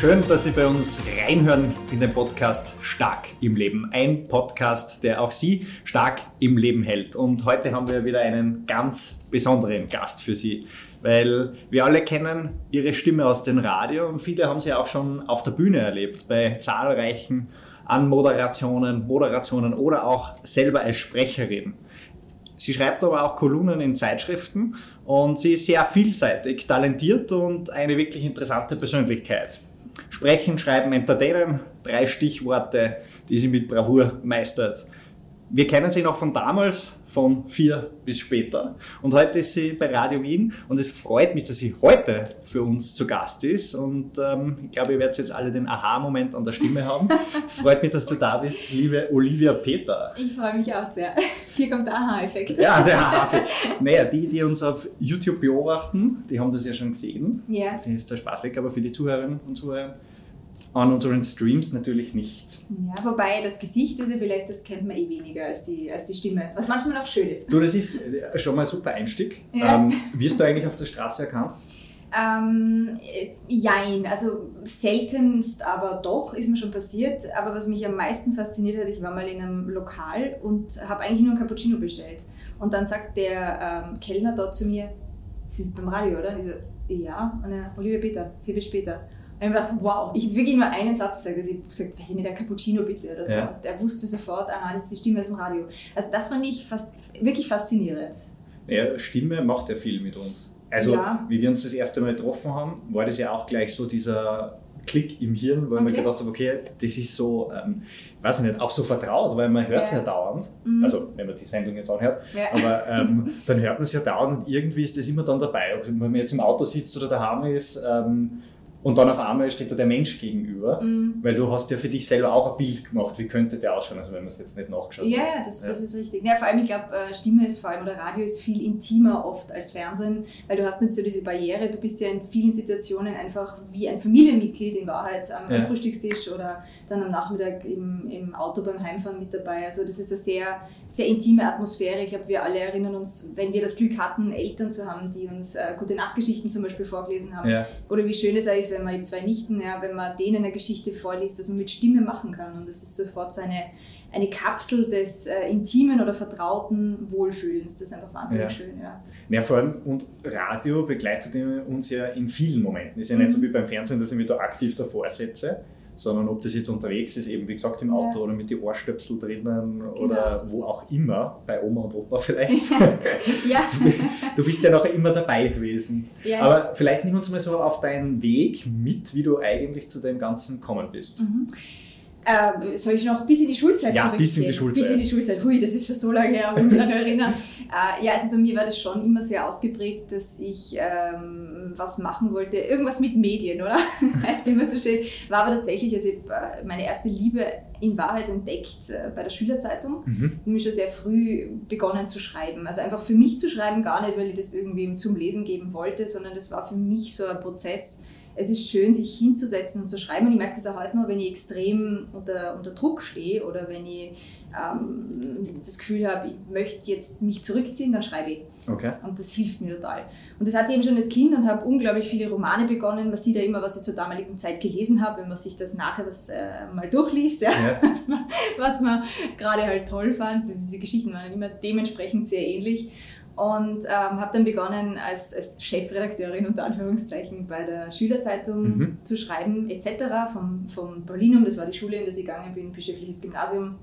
Schön, dass Sie bei uns reinhören in den Podcast Stark im Leben. Ein Podcast, der auch Sie stark im Leben hält. Und heute haben wir wieder einen ganz besonderen Gast für Sie, weil wir alle kennen Ihre Stimme aus dem Radio und viele haben Sie auch schon auf der Bühne erlebt, bei zahlreichen Anmoderationen, Moderationen oder auch selber als Sprecherin. Sie schreibt aber auch Kolumnen in Zeitschriften und sie ist sehr vielseitig, talentiert und eine wirklich interessante Persönlichkeit. Sprechen, Schreiben, Entertainen, drei Stichworte, die sie mit Bravour meistert. Wir kennen sie noch von damals, von vier bis später. Und heute ist sie bei Radio Wien und es freut mich, dass sie heute für uns zu Gast ist. Und ähm, ich glaube, ihr werdet jetzt alle den Aha-Moment an der Stimme haben. Es freut mich, dass du da bist, liebe Olivia Peter. Ich freue mich auch sehr. Hier kommt der Aha-Effekt. Ja, der Aha-Effekt. Naja, die, die uns auf YouTube beobachten, die haben das ja schon gesehen. Ja. Das ist der Spaß weg, aber für die Zuhörerinnen und Zuhörer an unseren Streams natürlich nicht. Ja, wobei das Gesicht ist ja vielleicht, das kennt man eh weniger als die, als die Stimme, was manchmal auch schön ist. Du, das ist äh, schon mal ein super Einstieg. Ja. Ähm, wirst du eigentlich auf der Straße erkannt? Ähm, äh, jein, also seltenst, aber doch ist mir schon passiert. Aber was mich am meisten fasziniert hat, ich war mal in einem Lokal und habe eigentlich nur ein Cappuccino bestellt. Und dann sagt der ähm, Kellner dort zu mir, Sie sind beim Radio, oder? Und ich so, ja. Und er, Olivia Peter, viel bis später. Und ich habe gedacht, wow, ich habe wirklich nur einen Satz gesagt. Also ich habe gesagt, weiß ich nicht, ein Cappuccino bitte oder so. Ja. Und der wusste sofort, aha, das ist die Stimme aus dem Radio. Also das fand ich fast, wirklich faszinierend. Ja, Stimme macht ja viel mit uns. Also, Ja. wie wir uns das erste Mal getroffen haben, war das ja auch gleich so dieser Klick im Hirn, weil man Okay. gedacht hat, okay, das ist so, ähm, weiß ich nicht, auch so vertraut, weil man hört es ja. Ja. dauernd. Mhm. Also, wenn man die Sendung jetzt anhört. Ja. Aber ähm, dann hört man es ja dauernd und irgendwie ist das immer dann dabei. Ob man jetzt im Auto sitzt oder daheim ist ähm, und dann auf einmal steht da der Mensch gegenüber. Mm. Weil du hast ja für dich selber auch ein Bild gemacht. Wie könnte der ausschauen, also wenn man es jetzt nicht nachgeschaut Ja, hat. ja, das, das ist richtig. Ja, vor allem, ich glaube, Stimme ist vor allem oder Radio ist viel intimer oft als Fernsehen, weil du hast nicht so diese Barriere. Du bist ja in vielen Situationen einfach wie ein Familienmitglied in Wahrheit am Ja. Frühstückstisch oder dann am Nachmittag im, im Auto beim Heimfahren mit dabei. Also das ist eine sehr, sehr intime Atmosphäre. Ich glaube, wir alle erinnern uns, wenn wir das Glück hatten, Eltern zu haben, die uns äh, gute Nachtgeschichten zum Beispiel vorgelesen haben. Ja. Oder wie schön es auch ist, wenn man eben zwei Nichten, ja, wenn man denen eine Geschichte vorliest, was man mit Stimme machen kann. Und das ist sofort so eine, eine Kapsel des äh, intimen oder vertrauten Wohlfühlens. Das ist einfach wahnsinnig Ja. schön, ja. Ja, vor allem, und Radio begleitet uns ja in vielen Momenten. Ist ja nicht Mhm. so wie beim Fernsehen, dass ich mich da aktiv davor setze, sondern ob das jetzt unterwegs ist, eben wie gesagt im Auto Ja. oder mit den Ohrstöpsel drinnen Genau. oder wo auch immer, bei Oma und Opa vielleicht. ja. du bist ja noch immer dabei gewesen. ja. Aber vielleicht nimm uns mal so auf deinen Weg mit, wie du eigentlich zu dem Ganzen gekommen bist. Mhm. Äh, soll ich noch bis in die Schulzeit Ja, zurückgehen? bis in die Schulzeit. Bis in die Schulzeit. Hui, das ist schon so lange her, wenn ich mich daran erinnere. Äh, ja, also bei mir war das schon immer sehr ausgeprägt, dass ich ähm, was machen wollte. Irgendwas mit Medien, oder? heißt immer so schön. War aber tatsächlich, also ich äh, meine erste Liebe in Wahrheit entdeckt äh, bei der Schülerzeitung. Mhm. nämlich schon sehr früh begonnen zu schreiben. Also einfach für mich zu schreiben, gar nicht, weil ich das irgendwie zum Lesen geben wollte, sondern das war für mich so ein Prozess. Es ist schön, sich hinzusetzen und zu schreiben. Und ich merke das auch heute noch, wenn ich extrem unter, unter Druck stehe oder wenn ich ähm, das Gefühl habe, ich möchte jetzt mich zurückziehen, dann schreibe ich. Okay. Und das hilft mir total. Und das hatte ich eben schon als Kind und habe unglaublich viele Romane begonnen. Man sieht ja immer, was ich zur damaligen Zeit gelesen habe, wenn man sich das nachher das, äh, mal durchliest, ja, Ja. was man, was man gerade halt toll fand. Diese Geschichten waren immer dementsprechend sehr ähnlich. Und ähm, habe dann begonnen, als, als Chefredakteurin unter Anführungszeichen bei der Schülerzeitung Mhm. zu schreiben, etc. Vom, vom Paulinum, das war die Schule, in der ich gegangen bin, bischöfliches Gymnasium.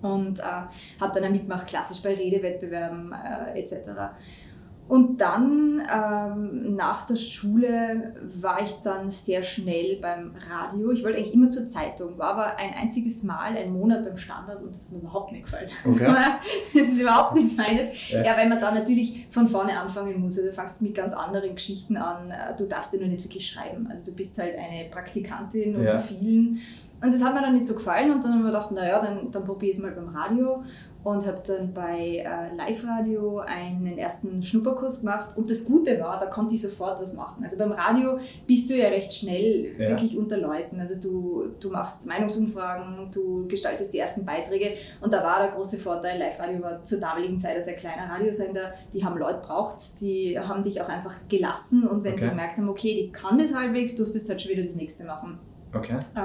Und äh, habe dann auch mitgemacht, klassisch bei Redewettbewerben äh, etc. Und dann ähm, nach der Schule war ich dann sehr schnell beim Radio. Ich wollte eigentlich immer zur Zeitung, war aber ein einziges Mal, einen Monat beim Standard und das hat mir überhaupt nicht gefallen. Okay. Das ist überhaupt nicht meines. Ja. Ja, weil man da natürlich von vorne anfangen muss. Also du fängst mit ganz anderen Geschichten an. Äh, Du darfst ja nur nicht wirklich schreiben. Also du bist halt eine Praktikantin unter Ja. vielen. Und das hat mir dann nicht so gefallen und dann haben wir gedacht, naja, dann, dann probiere ich es mal beim Radio. Und habe dann bei äh, Live-Radio einen ersten Schnupperkurs gemacht. Und das Gute war, da konnte ich sofort was machen. Also beim Radio bist du ja recht schnell ja. wirklich unter Leuten. Also du, du machst Meinungsumfragen, du gestaltest die ersten Beiträge. Und da war der große Vorteil, Live-Radio war zur damaligen Zeit ein sehr kleiner Radiosender. Die haben Leute braucht, die haben dich auch einfach gelassen. Und wenn okay. sie gemerkt haben, okay, die kann das halbwegs, durftest halt schon wieder das nächste machen. Okay. Äh,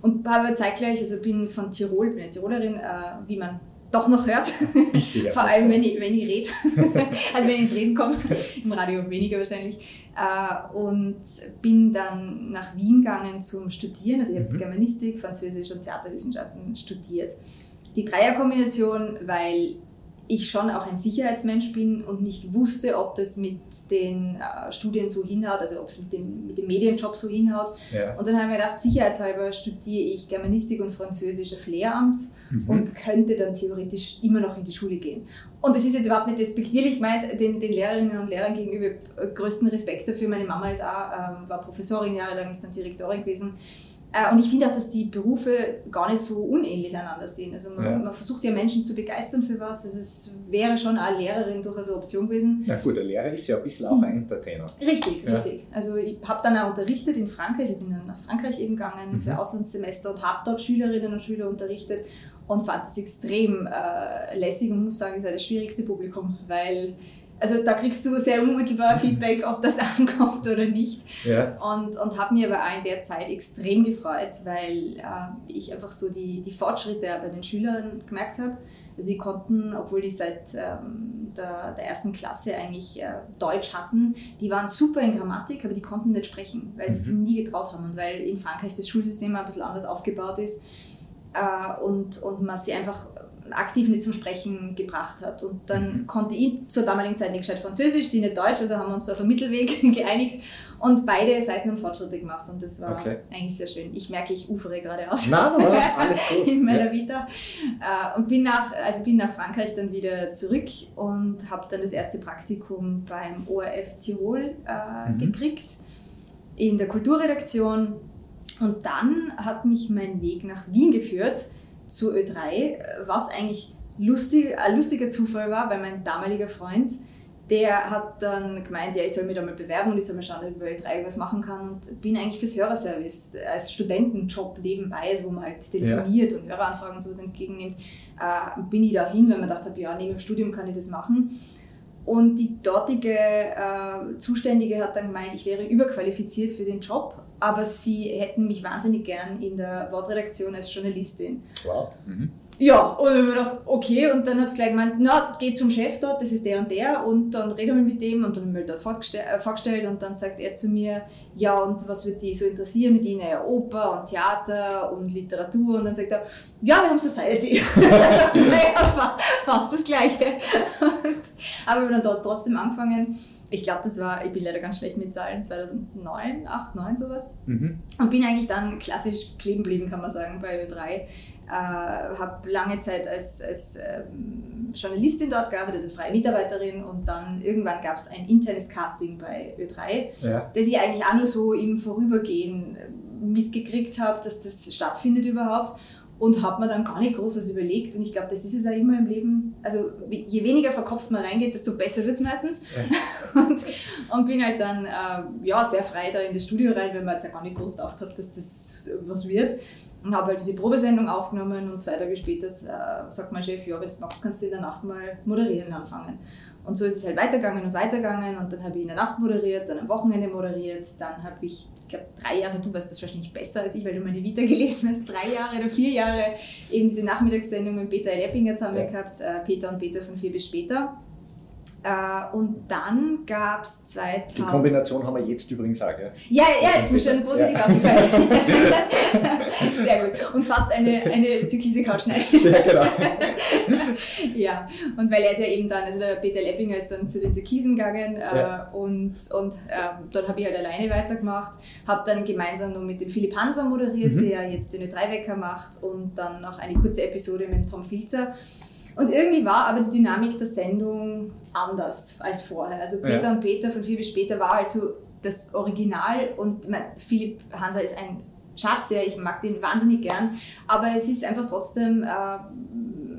und habe zeitgleich, also bin von Tirol, bin eine Tirolerin, äh, wie man doch noch hört. Bisschen, Vor allem, wenn ich, wenn ich rede. also wenn ich ins Reden komme, im Radio weniger wahrscheinlich. Äh, und bin dann nach Wien gegangen zum Studieren. Also ich habe mhm. Germanistik, Französisch und Theaterwissenschaften studiert. Die Dreierkombination, weil ich schon auch ein Sicherheitsmensch bin und nicht wusste, ob das mit den äh, Studien so hinhaut, also ob es mit dem, mit dem Medienjob so hinhaut. Ja. Und dann habe ich mir gedacht, sicherheitshalber studiere ich Germanistik und Französisch auf Lehramt mhm. und könnte dann theoretisch immer noch in die Schule gehen. Und das ist jetzt überhaupt nicht despektierlich meint, den, den Lehrerinnen und Lehrern gegenüber äh, größten Respekt dafür. Meine Mama ist auch, ähm, war Professorin jahrelang, ist dann Direktorin gewesen. Äh, und ich finde auch, dass die Berufe gar nicht so unähnlich einander sind. Also man, ja. man, versucht ja Menschen zu begeistern für was. Also es wäre schon eine Lehrerin durchaus eine Option gewesen. Na gut, der Lehrer ist ja ein bisschen auch ein Entertainer. Richtig, ja. richtig. Also ich habe dann auch unterrichtet in Frankreich. Ich bin dann nach Frankreich eben gegangen mhm. für Auslandssemester und habe dort Schülerinnen und Schüler unterrichtet und fand es extrem äh, lässig und muss sagen, es ist das schwierigste Publikum, weil also da kriegst du sehr unmittelbar Feedback, ob das ankommt oder nicht. Ja. Und, und habe mir aber auch in der Zeit extrem gefreut, weil äh, ich einfach so die, die Fortschritte bei den Schülern gemerkt habe. Sie konnten, obwohl die seit ähm, der, der ersten Klasse eigentlich äh, Deutsch hatten, die waren super in Grammatik, aber die konnten nicht sprechen, weil sie mhm. sich nie getraut haben und weil in Frankreich das Schulsystem ein bisschen anders aufgebaut ist äh, und, und man sie einfach aktiv nicht zum Sprechen gebracht hat. Und dann mhm. konnte ich zur damaligen Zeit nicht gescheit Französisch, sie nicht Deutsch, also haben wir uns auf einen Mittelweg geeinigt und beide Seiten haben Fortschritte gemacht und das war okay. eigentlich sehr schön. Ich merke, ich ufere gerade aus. Nein, nein, alles gut. In meiner ja. Vita. Äh, und bin nach, also bin nach Frankreich dann wieder zurück und habe dann das erste Praktikum beim ORF Tirol äh, mhm. gekriegt in der Kulturredaktion. Und dann hat mich mein Weg nach Wien geführt zu Ö3, was eigentlich lustig, ein lustiger Zufall war, weil mein damaliger Freund, der hat dann gemeint, ja, ich soll mich da mal bewerben und ich soll mal schauen, ob ich bei Ö3 irgendwas machen kann und bin eigentlich fürs Hörerservice als Studentenjob nebenbei, also wo man halt telefoniert ja. und Höreranfragen und sowas entgegennimmt, äh, bin ich da hin, weil man dachte, ja, neben dem Studium kann ich das machen. Und die dortige äh, Zuständige hat dann gemeint, ich wäre überqualifiziert für den Job, aber sie hätten mich wahnsinnig gern in der Wortredaktion als Journalistin. Wow. Mhm. Ja, und ich habe mir gedacht, okay, und dann hat sie gleich gemeint, na, geh zum Chef dort, das ist der und der, und dann reden wir mit dem, und dann haben wir da äh, vorgestellt, und dann sagt er zu mir, ja, und was wird die so interessieren mit ihnen? Ja, Oper und Theater und Literatur, und dann sagt er, ja, wir haben Society. naja, fast das Gleiche. Und, aber wir haben dann dort trotzdem angefangen, ich glaube, das war, ich bin leider ganz schlecht mit Zahlen, 2009, 8, 9 sowas. Mhm. Und bin eigentlich dann klassisch kleben geblieben, kann man sagen, bei Ö3. Äh, habe lange Zeit als, als ähm, Journalistin dort gearbeitet, als freie Mitarbeiterin und dann irgendwann gab es ein internes Casting bei Ö3, ja. das ich eigentlich auch nur so im Vorübergehen mitgekriegt habe, dass das stattfindet überhaupt und habe mir dann gar nicht groß was überlegt. Und ich glaube, das ist es auch immer im Leben. Also je weniger verkopft man reingeht, desto besser wird es meistens. Ja. Und, und, bin halt dann äh, ja, sehr frei da in das Studio rein, weil man jetzt ja gar nicht groß gedacht hat, dass das was wird. Und habe halt diese Probesendung aufgenommen und zwei Tage später äh, sagt mein Chef, ja, wenn du magst, kannst du in der Nacht mal moderieren anfangen. Und so ist es halt weitergegangen und weitergegangen und dann habe ich in der Nacht moderiert, dann am Wochenende moderiert, dann habe ich, ich glaube, drei Jahre, du weißt das wahrscheinlich besser als ich, weil du meine Vita gelesen hast, drei Jahre oder vier Jahre eben diese Nachmittagssendung mit Peter Leppinger zusammen ja. gehabt, äh, Peter und Peter von vier bis später. Äh, und dann gab es 2000. Die Kombination haben wir jetzt übrigens auch, gell? Ja, ja, ist mir schon positiv ja. aufgefallen. Sehr gut. Und fast eine, eine türkise Couch Ja, genau. ja, und weil er ist ja eben dann, also der Peter Leppinger ist dann zu den Türkisen gegangen äh, ja. und, und äh, dann habe ich halt alleine weitergemacht, habe dann gemeinsam noch mit dem Philipp Hanser moderiert, mhm. der jetzt den Ö3-Wecker macht und dann noch eine kurze Episode mit dem Tom Filzer. Und irgendwie war aber die Dynamik der Sendung anders als vorher. Also Peter ja. und Peter von viel bis später war halt so das Original und mein, Philipp Hanser ist ein Schatz, ja, ich mag den wahnsinnig gern, aber es ist einfach trotzdem äh,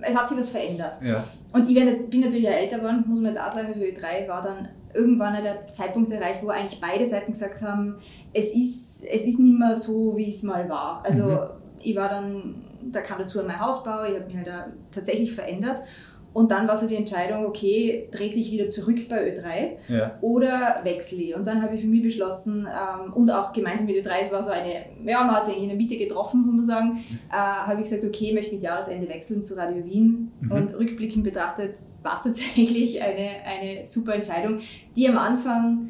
es hat sich was verändert. Ja. Und ich bin natürlich ja älter geworden, muss man jetzt auch sagen, also Ö3 war dann irgendwann der Zeitpunkt erreicht, wo eigentlich beide Seiten gesagt haben, es ist, es ist nicht mehr so, wie es mal war. Also mhm. ich war dann, da kam dazu mein Hausbau, ich habe mich halt da tatsächlich verändert. Und dann war so die Entscheidung, okay, trete ich wieder zurück bei Ö3 ja. oder wechsle ich. Und dann habe ich für mich beschlossen, ähm, und auch gemeinsam mit Ö3, es war so eine, ja, man hat sich in der Mitte getroffen, muss man sagen, äh, habe ich gesagt, okay, ich möchte mit Jahresende wechseln zu Radio Wien. Mhm. Und rückblickend betrachtet war es tatsächlich eine, eine super Entscheidung, die am Anfang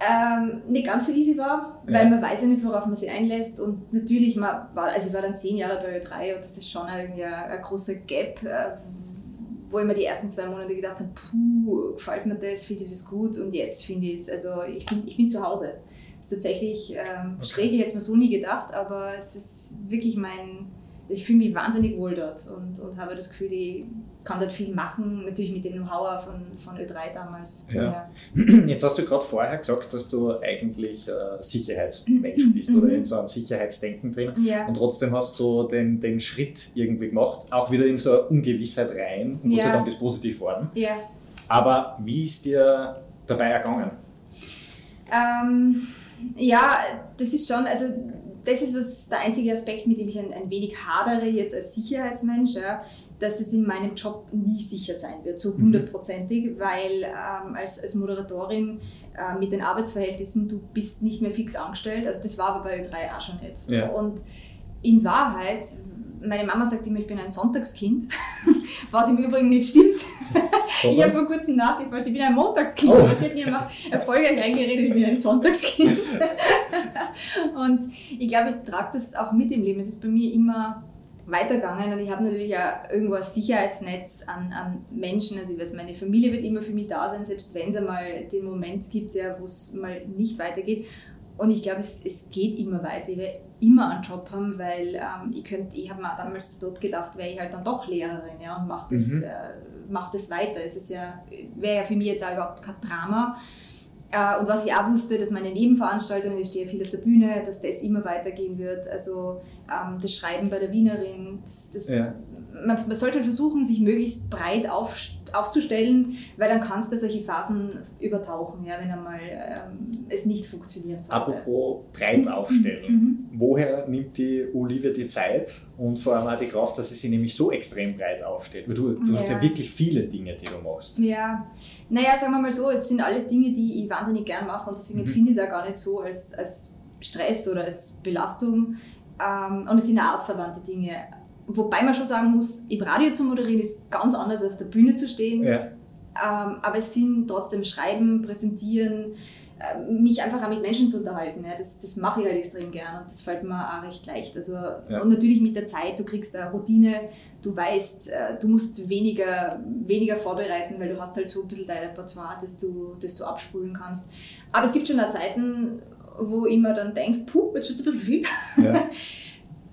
ähm, nicht ganz so easy war, weil ja. man weiß ja nicht, worauf man sich einlässt. Und natürlich, man war, also ich war dann zehn Jahre bei Ö3 und das ist schon irgendwie ein, ein großer Gap, äh, wo ich mir die ersten zwei Monate gedacht habe, puh, gefällt mir das, finde ich das gut und jetzt finde ich es, also ich bin, ich bin zu Hause. Das ist tatsächlich ähm, okay. schräg, ich hätte es mir so nie gedacht, aber es ist wirklich mein, ich fühle mich wahnsinnig wohl dort und, und habe das Gefühl, ich kann dort viel machen, natürlich mit dem Know-how von, von Ö3 damals. Ja. Jetzt hast du gerade vorher gesagt, dass du eigentlich äh, Sicherheitsmensch mhm. bist oder in so einem Sicherheitsdenken drin ja. und trotzdem hast du den, den Schritt irgendwie gemacht, auch wieder in so eine Ungewissheit rein und Gott sei Dank ist positiv geworden. Ja. Aber wie ist dir dabei ergangen? Ähm, ja, das ist schon, also das ist was, der einzige Aspekt, mit dem ich ein, ein wenig hadere jetzt als Sicherheitsmensch, ja, dass es in meinem Job nie sicher sein wird, so mhm. hundertprozentig, mhm. weil ähm, als, als Moderatorin äh, mit den Arbeitsverhältnissen, du bist nicht mehr fix angestellt, also das war aber bei Ö3 auch schon nicht. Ja. Und in Wahrheit, meine Mama sagt immer, ich bin ein Sonntagskind, was im Übrigen nicht stimmt. ich habe vor kurzem nachgeforscht, ich bin ein Montagskind. Oh. Sie hat mir immer erfolgreich eingeredet, ich bin ein Sonntagskind. und ich glaube, ich trage das auch mit im Leben. Es ist bei mir immer weitergegangen und ich habe natürlich auch irgendwo ein Sicherheitsnetz an, an Menschen. Also ich weiß, meine Familie wird immer für mich da sein, selbst wenn es einmal den Moment gibt, ja, wo es mal nicht weitergeht. Und ich glaube, es, es geht immer weiter. Ich werde immer einen Job haben, weil ähm, ich könnte, ich habe mir damals dort gedacht, wäre ich halt dann doch Lehrerin ja, und mache das, mhm. äh, mach das weiter. Es ist ja, wäre ja für mich jetzt auch überhaupt kein Drama. Äh, und was ich auch wusste, dass meine Nebenveranstaltungen, ich stehe viel auf der Bühne, dass das immer weitergehen wird. Also ähm, das Schreiben bei der Wienerin, das, das ja. man, man, sollte versuchen, sich möglichst breit auf, aufzustellen, weil dann kannst du solche Phasen übertauchen, ja, wenn einmal ähm, es nicht funktionieren sollte. Apropos breit mhm. aufstellen, mhm. woher nimmt die Olivia die Zeit und vor allem auch die Kraft, dass sie sich nämlich so extrem breit aufstellt? Weil du, du ja. hast ja wirklich viele Dinge, die du machst. Ja, naja, sagen wir mal so, es sind alles Dinge, die ich wahnsinnig gern mache und deswegen mhm. finde ich es auch gar nicht so als, als Stress oder als Belastung. Ähm, und es sind artverwandte Dinge. Wobei man schon sagen muss, im Radio zu moderieren ist ganz anders, als auf der Bühne zu stehen. Ja. Ähm, aber es sind trotzdem Schreiben, Präsentieren, äh, mich einfach auch mit Menschen zu unterhalten. Ja. Das, das mache ich halt extrem gern und das fällt mir auch recht leicht. Also, ja. Und natürlich mit der Zeit, du kriegst eine Routine, du weißt, äh, du musst weniger, weniger vorbereiten, weil du hast halt so ein bisschen dein Repertoire, das du, das du abspulen kannst. Aber es gibt schon auch Zeiten, wo ich mir dann denke, puh, jetzt wird es ein bisschen viel. Ja.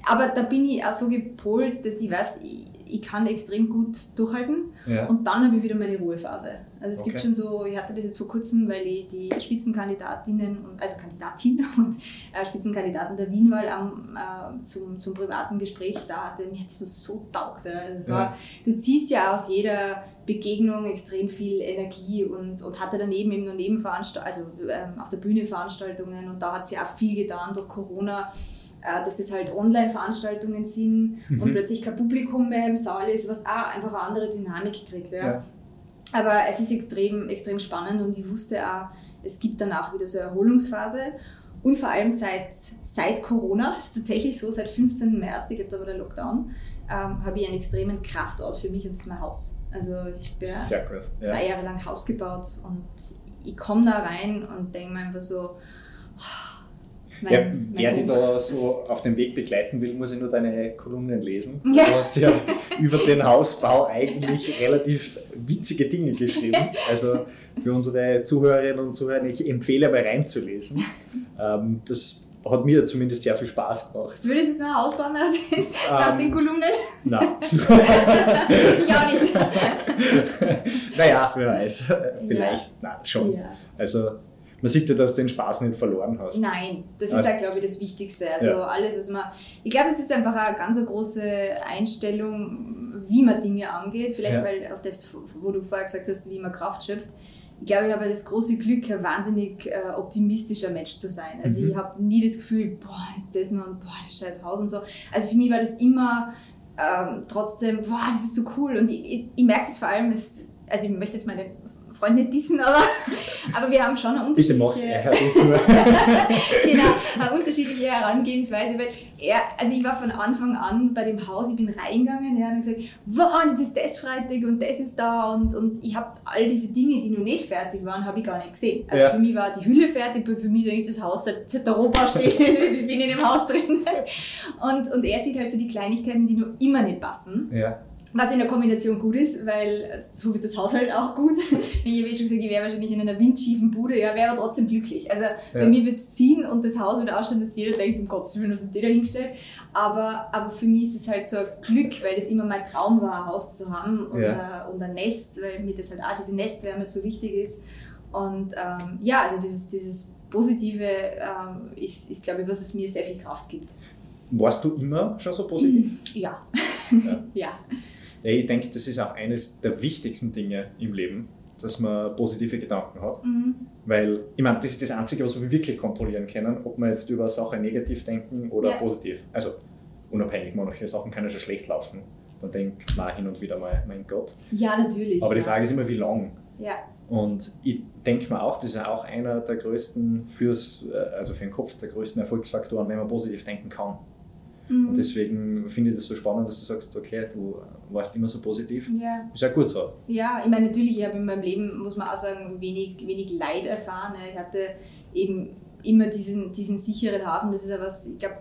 Aber da bin ich auch so gepolt, dass ich weiß, ich, ich kann extrem gut durchhalten ja. und dann habe ich wieder meine Ruhephase. Also es okay. gibt schon so, ich hatte das jetzt vor kurzem, weil ich die Spitzenkandidatinnen, und, also Kandidatin und äh, Spitzenkandidaten der Wienwahl am, äh, zum, zum privaten Gespräch da hatte, mir hat es so taugt. Also war, ja. Du ziehst ja aus jeder Begegnung extrem viel Energie und, und hatte daneben eben nur Nebenveranstaltungen, also ähm, auf der Bühne Veranstaltungen und da hat sie auch viel getan durch Corona dass das halt Online-Veranstaltungen sind mhm. und plötzlich kein Publikum mehr im Saal ist, was auch einfach eine andere Dynamik kriegt. Ja. ja. Aber es ist extrem, extrem spannend und ich wusste auch, es gibt danach wieder so eine Erholungsphase. Und vor allem seit, seit Corona, ist tatsächlich so, seit 15. März, ich glaube, da war der Lockdown, ähm, habe ich einen extremen Kraftort für mich und das ist mein Haus. Also ich bin ja. drei Jahre lang Haus gebaut und ich komme da rein und denke mir einfach so, mein, ja, wer dich da so auf dem Weg begleiten will, muss ich nur deine Kolumnen lesen. Ja. Du hast ja über den Hausbau eigentlich relativ witzige Dinge geschrieben. Also für unsere Zuhörerinnen und Zuhörer, ich empfehle aber reinzulesen. Ähm, das hat mir zumindest sehr viel Spaß gemacht. Würdest du jetzt noch ein Haus bauen nach den, ähm, nach den Kolumnen? Nein. ich auch nicht. naja, wer weiß. Vielleicht, ja. nein, schon. Ja. Also man sieht ja, dass du den Spaß nicht verloren hast. Nein, das Also- ist ja, glaube ich, das Wichtigste. Also Ja. alles, was man. Ich glaube, es ist einfach eine ganz große Einstellung, wie man Dinge angeht. Vielleicht, Ja. weil auf das, wo du vorher gesagt hast, wie man Kraft schöpft. Ich glaube, ich habe das große Glück, ein wahnsinnig äh, optimistischer Mensch zu sein. Also Mhm. ich habe nie das Gefühl, boah, jetzt das noch und boah, das scheiß Haus und so. Also für mich war das immer ähm, trotzdem, boah, das ist so cool. Und ich, ich, ich merke das vor allem, es, also ich möchte jetzt meine Freunde dissen, aber, aber wir haben schon eine Bitte unterschiedliche... mach's, er genau, eine unterschiedliche Herangehensweise, weil er, also ich war von Anfang an bei dem Haus, ich bin reingegangen, ja, und habe gesagt, wow, jetzt ist das Freitag und das ist da und, und ich habe all diese Dinge, die noch nicht fertig waren, habe ich gar nicht gesehen. Also Ja. für mich war die Hülle fertig, für mich ist eigentlich das Haus, seit, seit der steht, ich bin in dem Haus drin. Und, und er sieht halt so die Kleinigkeiten, die noch immer nicht passen. ja. Was in der Kombination gut ist, weil so wird das Haushalt auch gut. Ich habe eh schon gesagt, ich wäre wahrscheinlich in einer windschiefen Bude, ja, wäre aber trotzdem glücklich. Also bei Ja. mir wird es ziehen und das Haus wird ausschauen, dass jeder denkt, um Gottes Willen, was sind die da hingestellt. Aber, aber für mich ist es halt so ein Glück, weil das immer mein Traum war, ein Haus zu haben und, Ja. ein, und ein Nest, weil mir das halt auch diese Nestwärme so wichtig ist. Und ähm, ja, also dieses, dieses Positive ähm, ist, ist glaube ich, was es mir sehr viel Kraft gibt. Warst du immer schon so positiv? Ja. Ja. ja. Ich denke, das ist auch eines der wichtigsten Dinge im Leben, dass man positive Gedanken hat. Mhm. Weil, ich meine, das ist das Einzige, was wir wirklich kontrollieren können, ob wir jetzt über eine Sache negativ denken oder Ja. positiv. Also, unabhängig, manche Sachen können schon schlecht laufen. Dann denkt man hin und wieder mal, mein Gott. Ja, natürlich. Aber die ja. Frage ist immer, wie lang. Ja. Und ich denke mir auch, das ist auch einer der größten, fürs, äh, also für den Kopf, der größten Erfolgsfaktoren, wenn man positiv denken kann. Mhm. Und deswegen finde ich das so spannend, dass du sagst, okay, du warst immer so positiv. Ja, Ist ja gut so. ja, ich meine, natürlich, ich habe in meinem Leben, muss man auch sagen, wenig, wenig Leid erfahren. Ich hatte eben immer diesen, diesen sicheren Hafen. Das ist ja was, ich glaube,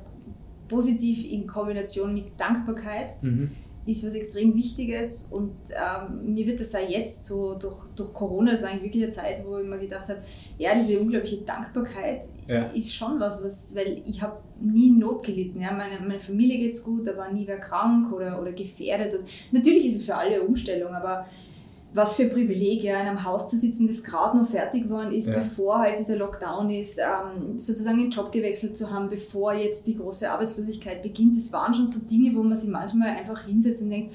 positiv in Kombination mit Dankbarkeit Mhm. Ist was extrem Wichtiges. Und ähm, mir wird das auch jetzt so durch, durch Corona, das war eigentlich wirklich eine Zeit, wo ich mir gedacht habe, ja, diese unglaubliche Dankbarkeit Ja. ist schon was, was weil ich habe nie Not gelitten. Ja? Meine, meine Familie geht es gut, da war nie wer krank oder, oder gefährdet. Und natürlich ist es für alle eine Umstellung, aber was für ein Privileg, ja, in einem Haus zu sitzen, das gerade noch fertig geworden ist, Ja. bevor halt dieser Lockdown ist, ähm, sozusagen den Job gewechselt zu haben, bevor jetzt die große Arbeitslosigkeit beginnt. Das waren schon so Dinge, wo man sich manchmal einfach hinsetzt und denkt,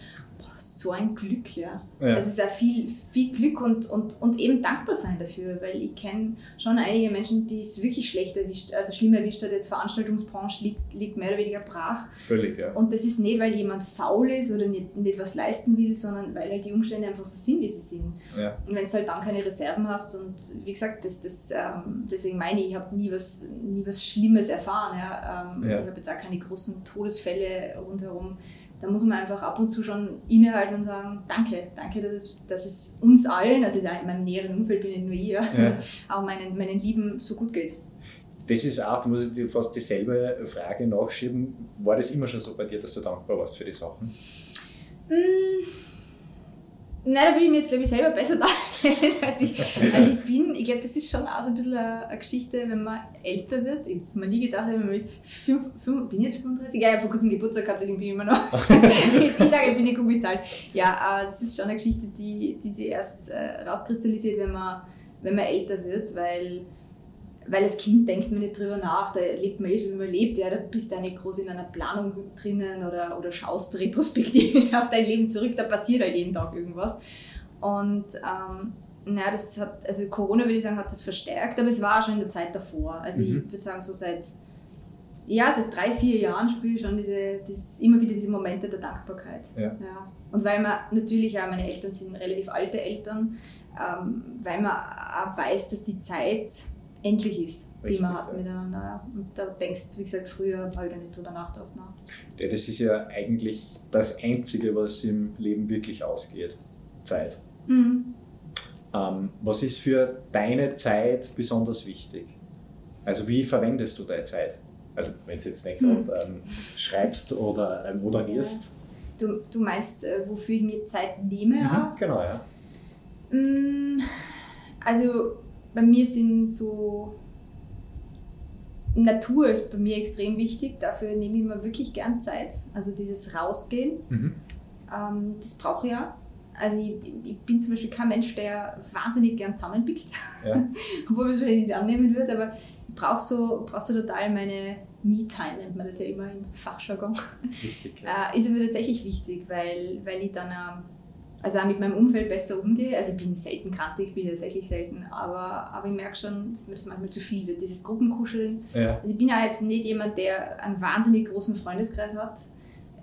so ein Glück, ja. Ja. Es ist auch viel, viel Glück und, und, und eben dankbar sein dafür, weil ich kenne schon einige Menschen, die es wirklich schlecht erwischt, also schlimm erwischt hat. Jetzt Veranstaltungsbranche liegt, liegt mehr oder weniger brach. Völlig, ja. Und das ist nicht, weil jemand faul ist oder nicht, nicht was leisten will, sondern weil halt die Umstände einfach so sind, wie sie sind. ja. Und wenn du halt dann keine Reserven hast und wie gesagt, das, das, ähm, deswegen meine ich, ich habe nie was, nie was Schlimmes erfahren. Ja. Ähm, Ja. Ich habe jetzt auch keine großen Todesfälle rundherum. Da muss man einfach ab und zu schon innehalten und sagen, danke, danke, dass es, dass es uns allen, also in meinem näheren Umfeld bin ich nur ich, ja, auch meinen, meinen Lieben so gut geht. Das ist auch, da muss ich dir fast dieselbe Frage nachschieben. War das immer schon so bei dir, dass du dankbar warst für die Sachen? Mm, Nein, da will ich mir jetzt, glaube ich, selber besser darstellen, als ich, als ich bin. Ich glaube, das ist schon auch so ein bisschen eine, eine Geschichte, wenn man älter wird. Ich habe mir nie gedacht, wenn man mit fünf, fünf, bin ich jetzt 35? Ja, ich habe vor kurzem Geburtstag gehabt, deswegen bin ich immer noch. ich sage, ich bin nicht gut bezahlt. Ja, äh, das ist schon eine Geschichte, die, die sich erst äh, rauskristallisiert, wenn man, wenn man älter wird, weil weil als Kind denkt man nicht drüber nach, da lebt man eh so, wie man lebt, ja, da bist du ja nicht groß in einer Planung drinnen oder, oder schaust retrospektivisch auf dein Leben zurück, da passiert halt jeden Tag irgendwas. Und ähm, naja, das hat, also Corona würde ich sagen, hat das verstärkt, aber es war auch schon in der Zeit davor. Also Mhm. ich würde sagen, so seit, ja, seit drei, vier Jahren spüre ich schon diese, dieses, immer wieder diese Momente der Dankbarkeit. Ja. Und weil man natürlich auch, meine Eltern sind relativ alte Eltern, ähm, weil man auch weiß, dass die Zeit endlich ist, die Richtig, man hat ja. miteinander. Und da denkst wie gesagt, früher habe ich da nicht drüber nachgedacht. Ne? Ja, das ist ja eigentlich das Einzige, was im Leben wirklich ausgeht. Zeit. Mhm. Ähm, was ist für deine Zeit besonders wichtig? Also wie verwendest du deine Zeit? Also wenn du jetzt nicht Hm. gerade ähm, schreibst oder ähm, moderierst. Du, du meinst, äh, wofür ich mir Zeit nehme? Mhm, genau, ja. Mm, Also bei mir sind so Natur ist bei mir extrem wichtig. Dafür nehme ich mir wirklich gern Zeit. Also dieses Rausgehen, Mhm. ähm, das brauche ich ja. Also ich, ich, bin zum Beispiel kein Mensch, der wahnsinnig gern zusammenpickt, ja. obwohl man es vielleicht nicht annehmen würde, aber ich brauche so, brauch so total meine Me-Time, nennt man das ja immer im Fachjargon. Richtig, ja. äh, ist mir tatsächlich wichtig, weil, weil ich dann äh, also auch mit meinem Umfeld besser umgehe. Also ich bin selten krank, ich bin tatsächlich selten, aber, aber ich merke schon, dass mir das manchmal zu viel wird, dieses Gruppenkuscheln. Ja. Also ich bin ja jetzt nicht jemand, der einen wahnsinnig großen Freundeskreis hat.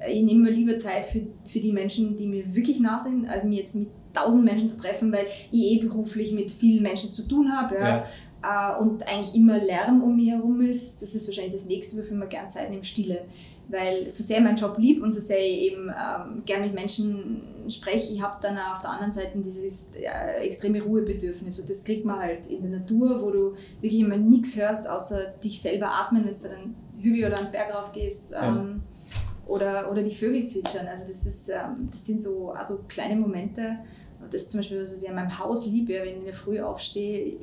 Ich nehme mir lieber Zeit für, für die Menschen, die mir wirklich nah sind, als mir jetzt mit tausend Menschen zu treffen, weil ich eh beruflich mit vielen Menschen zu tun habe. Ja. ja. Äh, und eigentlich immer Lärm um mich herum ist, das ist wahrscheinlich das nächste, wofür man gerne Zeit nimmt, Stille weil so sehr mein Job lieb und so sehr ich eben ähm, gern mit Menschen spreche, ich habe dann auf der anderen Seite dieses äh, extreme Ruhebedürfnis und das kriegt man halt in der Natur, wo du wirklich immer nichts hörst, außer dich selber atmen, wenn du einen Hügel oder einen Berg rauf gehst ähm, ja. oder, oder die Vögel zwitschern. Also das, ist, ähm, das sind so also kleine Momente. Das ist zum Beispiel, was ich an meinem Haus liebe, wenn ich in der Früh aufstehe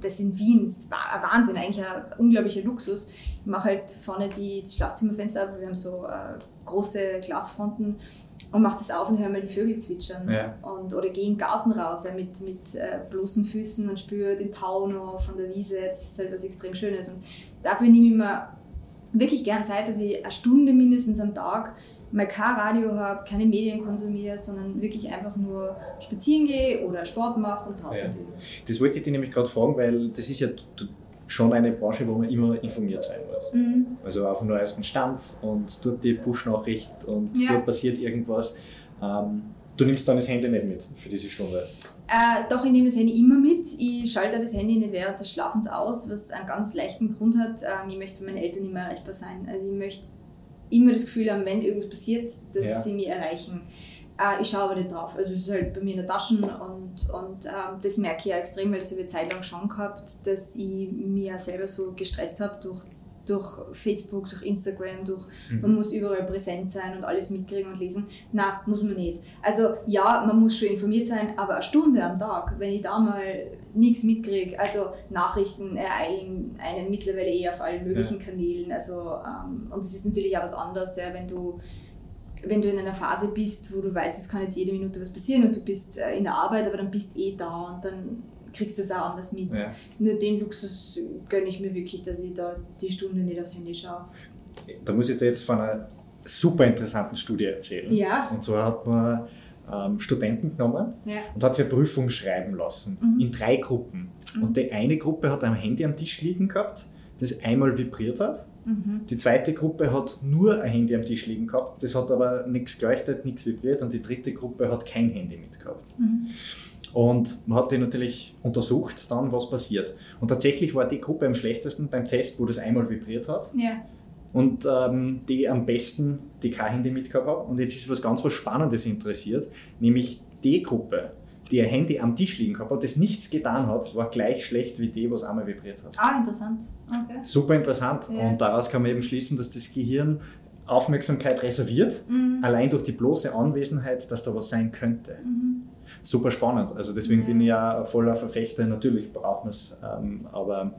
das in Wien ist ein Wahnsinn, eigentlich ein unglaublicher Luxus. Ich mache halt vorne die, die Schlafzimmerfenster auf, wir haben so äh, große Glasfronten und mache das auf und höre mal die Vögel zwitschern. Ja. Und, oder gehe in den Garten raus ja, mit, mit äh, bloßen Füßen und spüre den Tau noch von der Wiese. Das ist halt was extrem Schönes. Und dafür nehme ich mir wirklich gern Zeit, dass ich eine Stunde mindestens am Tag mal kein Radio habe, keine Medien konsumiere, sondern wirklich einfach nur spazieren gehe oder Sport mache und draußen ja. bin. Das wollte ich dir nämlich gerade fragen, weil das ist ja schon eine Branche, wo man immer informiert sein muss. Mhm. Also auf dem neuesten Stand und dort die Push-Nachricht und ja. dort passiert irgendwas. Ähm, du nimmst dann das Handy nicht mit für diese Stunde? Äh, doch, ich nehme das Handy immer mit. Ich schalte das Handy nicht während des Schlafens aus, was einen ganz leichten Grund hat. Ähm, ich möchte für meine Eltern immer erreichbar sein. Also ich möchte immer das Gefühl haben, wenn irgendwas passiert, dass ja. sie mich erreichen. Äh, ich schaue aber nicht drauf. Also es ist halt bei mir in der Tasche und, und äh, das merke ich ja extrem, weil das habe ich eine Zeit lang schon gehabt, dass ich ja selber so gestresst habe durch durch Facebook, durch Instagram, durch mhm. man muss überall präsent sein und alles mitkriegen und lesen. Na, muss man nicht. Also ja, man muss schon informiert sein, aber eine Stunde am Tag, wenn ich da mal nichts mitkriege, also Nachrichten ereilen einen mittlerweile eh auf allen möglichen ja. Kanälen. Also ähm, und es ist natürlich auch was anderes, ja, wenn du wenn du in einer Phase bist, wo du weißt, es kann jetzt jede Minute was passieren und du bist äh, in der Arbeit, aber dann bist eh da und dann kriegst du es auch anders mit. Ja. Nur den Luxus gönne ich mir wirklich, dass ich da die Stunde nicht aufs Handy schaue. Da muss ich dir jetzt von einer super interessanten Studie erzählen. Ja. Und zwar hat man ähm, Studenten genommen ja. und hat sie eine Prüfung schreiben lassen mhm. in drei Gruppen. Mhm. Und die eine Gruppe hat ein Handy am Tisch liegen gehabt, das einmal vibriert hat. Mhm. Die zweite Gruppe hat nur ein Handy am Tisch liegen gehabt, das hat aber nichts geleuchtet, nichts vibriert und die dritte Gruppe hat kein Handy mitgehabt. Mhm. Und man hat die natürlich untersucht, dann was passiert. Und tatsächlich war die Gruppe am schlechtesten beim Test, wo das einmal vibriert hat. Ja. Und ähm, die am besten die kein Handy mitgehabt haben. Und jetzt ist was ganz was Spannendes interessiert, nämlich die Gruppe, die ihr Handy am Tisch liegen gehabt hat, das nichts getan hat, war gleich schlecht wie die, was einmal vibriert hat. Ah, interessant. Okay. Super interessant. Ja. Und daraus kann man eben schließen, dass das Gehirn Aufmerksamkeit reserviert, mhm. allein durch die bloße Anwesenheit, dass da was sein könnte. Mhm super spannend. Also deswegen mhm. bin ich ja voller Verfechter, natürlich braucht man es, ähm, aber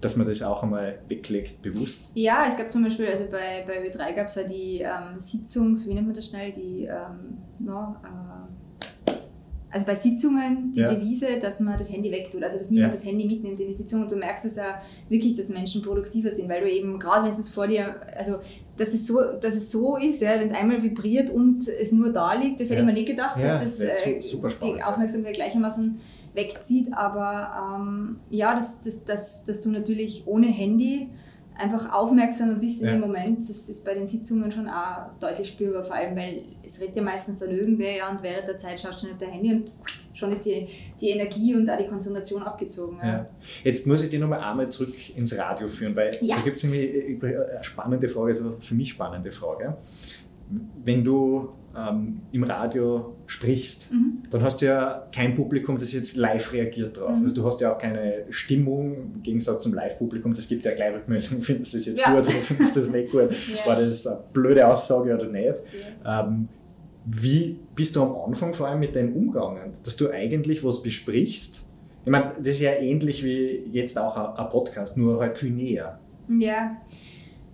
dass man das auch einmal weglegt, bewusst. Ja, es gab zum Beispiel, also bei, bei Ö3 gab es ja die ähm, Sitzung, wie nennt man das schnell, die ähm, no, äh, also bei Sitzungen die ja. Devise, dass man das Handy wegtut, also dass niemand ja. das Handy mitnimmt in die Sitzung und du merkst es ja wirklich, dass Menschen produktiver sind, weil du eben, gerade wenn es vor dir, also dass es so, dass es so ist, ja, wenn es einmal vibriert und es nur da liegt, das ja. hätte man nicht gedacht, dass das, äh, die Aufmerksamkeit gleichermaßen wegzieht, aber ähm, ja, dass, dass, dass, dass du natürlich ohne Handy einfach aufmerksamer bist in ja. dem Moment. Das ist bei den Sitzungen schon auch deutlich spürbar, vor allem, weil es redet ja meistens dann irgendwer ja, und während der Zeit schaust du auf dein Handy und schon ist die, die Energie und auch die Konzentration abgezogen. Ja. Ja. Jetzt muss ich dich nochmal einmal zurück ins Radio führen, weil da gibt es nämlich eine spannende Frage, also für mich spannende Frage. Wenn du ähm, im Radio sprichst, mhm. dann hast du ja kein Publikum, das jetzt live reagiert drauf. Mhm. Also du hast ja auch keine Stimmung im Gegensatz zum Live-Publikum. Das gibt ja gleich Rückmeldung, findest du das jetzt ja. gut oder findest du das nicht gut? ja. War das eine blöde Aussage oder nicht? Ja. Ähm, wie bist du am Anfang vor allem mit dem umgegangen, dass du eigentlich was besprichst? Ich meine, das ist ja ähnlich wie jetzt auch ein Podcast, nur halt viel näher. Ja.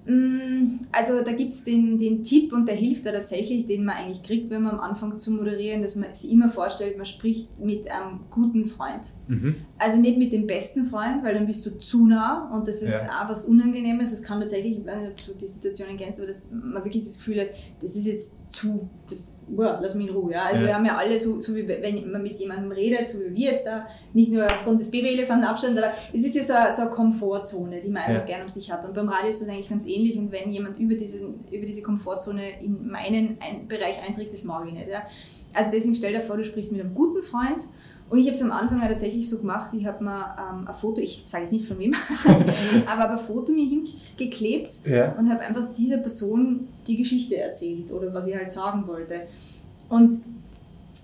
Mm, also da gibt es den, den Tipp und der hilft da tatsächlich, den man eigentlich kriegt, wenn man am Anfang zu moderieren, dass man sich immer vorstellt, man spricht mit einem guten Freund. Mhm. Also nicht mit dem besten Freund, weil dann bist du zu nah und das ist ja. auch was Unangenehmes. Es kann tatsächlich, ich weiß nicht, ob du die Situationen kennst, aber dass man wirklich das Gefühl hat, das ist jetzt zu, das wow, lass mich in Ruhe. Ja? Also ja. wir haben ja alle, so, so wie wenn man mit jemandem redet, so wie wir jetzt da, nicht nur aufgrund des Babyelefantenabstands, aber es ist ja so, eine, so eine Komfortzone, die man einfach ja. gerne um sich hat. Und beim Radio ist das eigentlich ganz ähnlich. Und wenn jemand über, diesen, über diese Komfortzone in meinen ein Bereich eintritt, das mag ich nicht. Ja? Also deswegen stell dir vor, du sprichst mit einem guten Freund und ich habe es am Anfang tatsächlich so gemacht, ich habe mir ähm, ein Foto, ich sage jetzt nicht von wem, aber ein Foto mir hingeklebt ja. und habe einfach dieser Person die Geschichte erzählt oder was ich halt sagen wollte. Und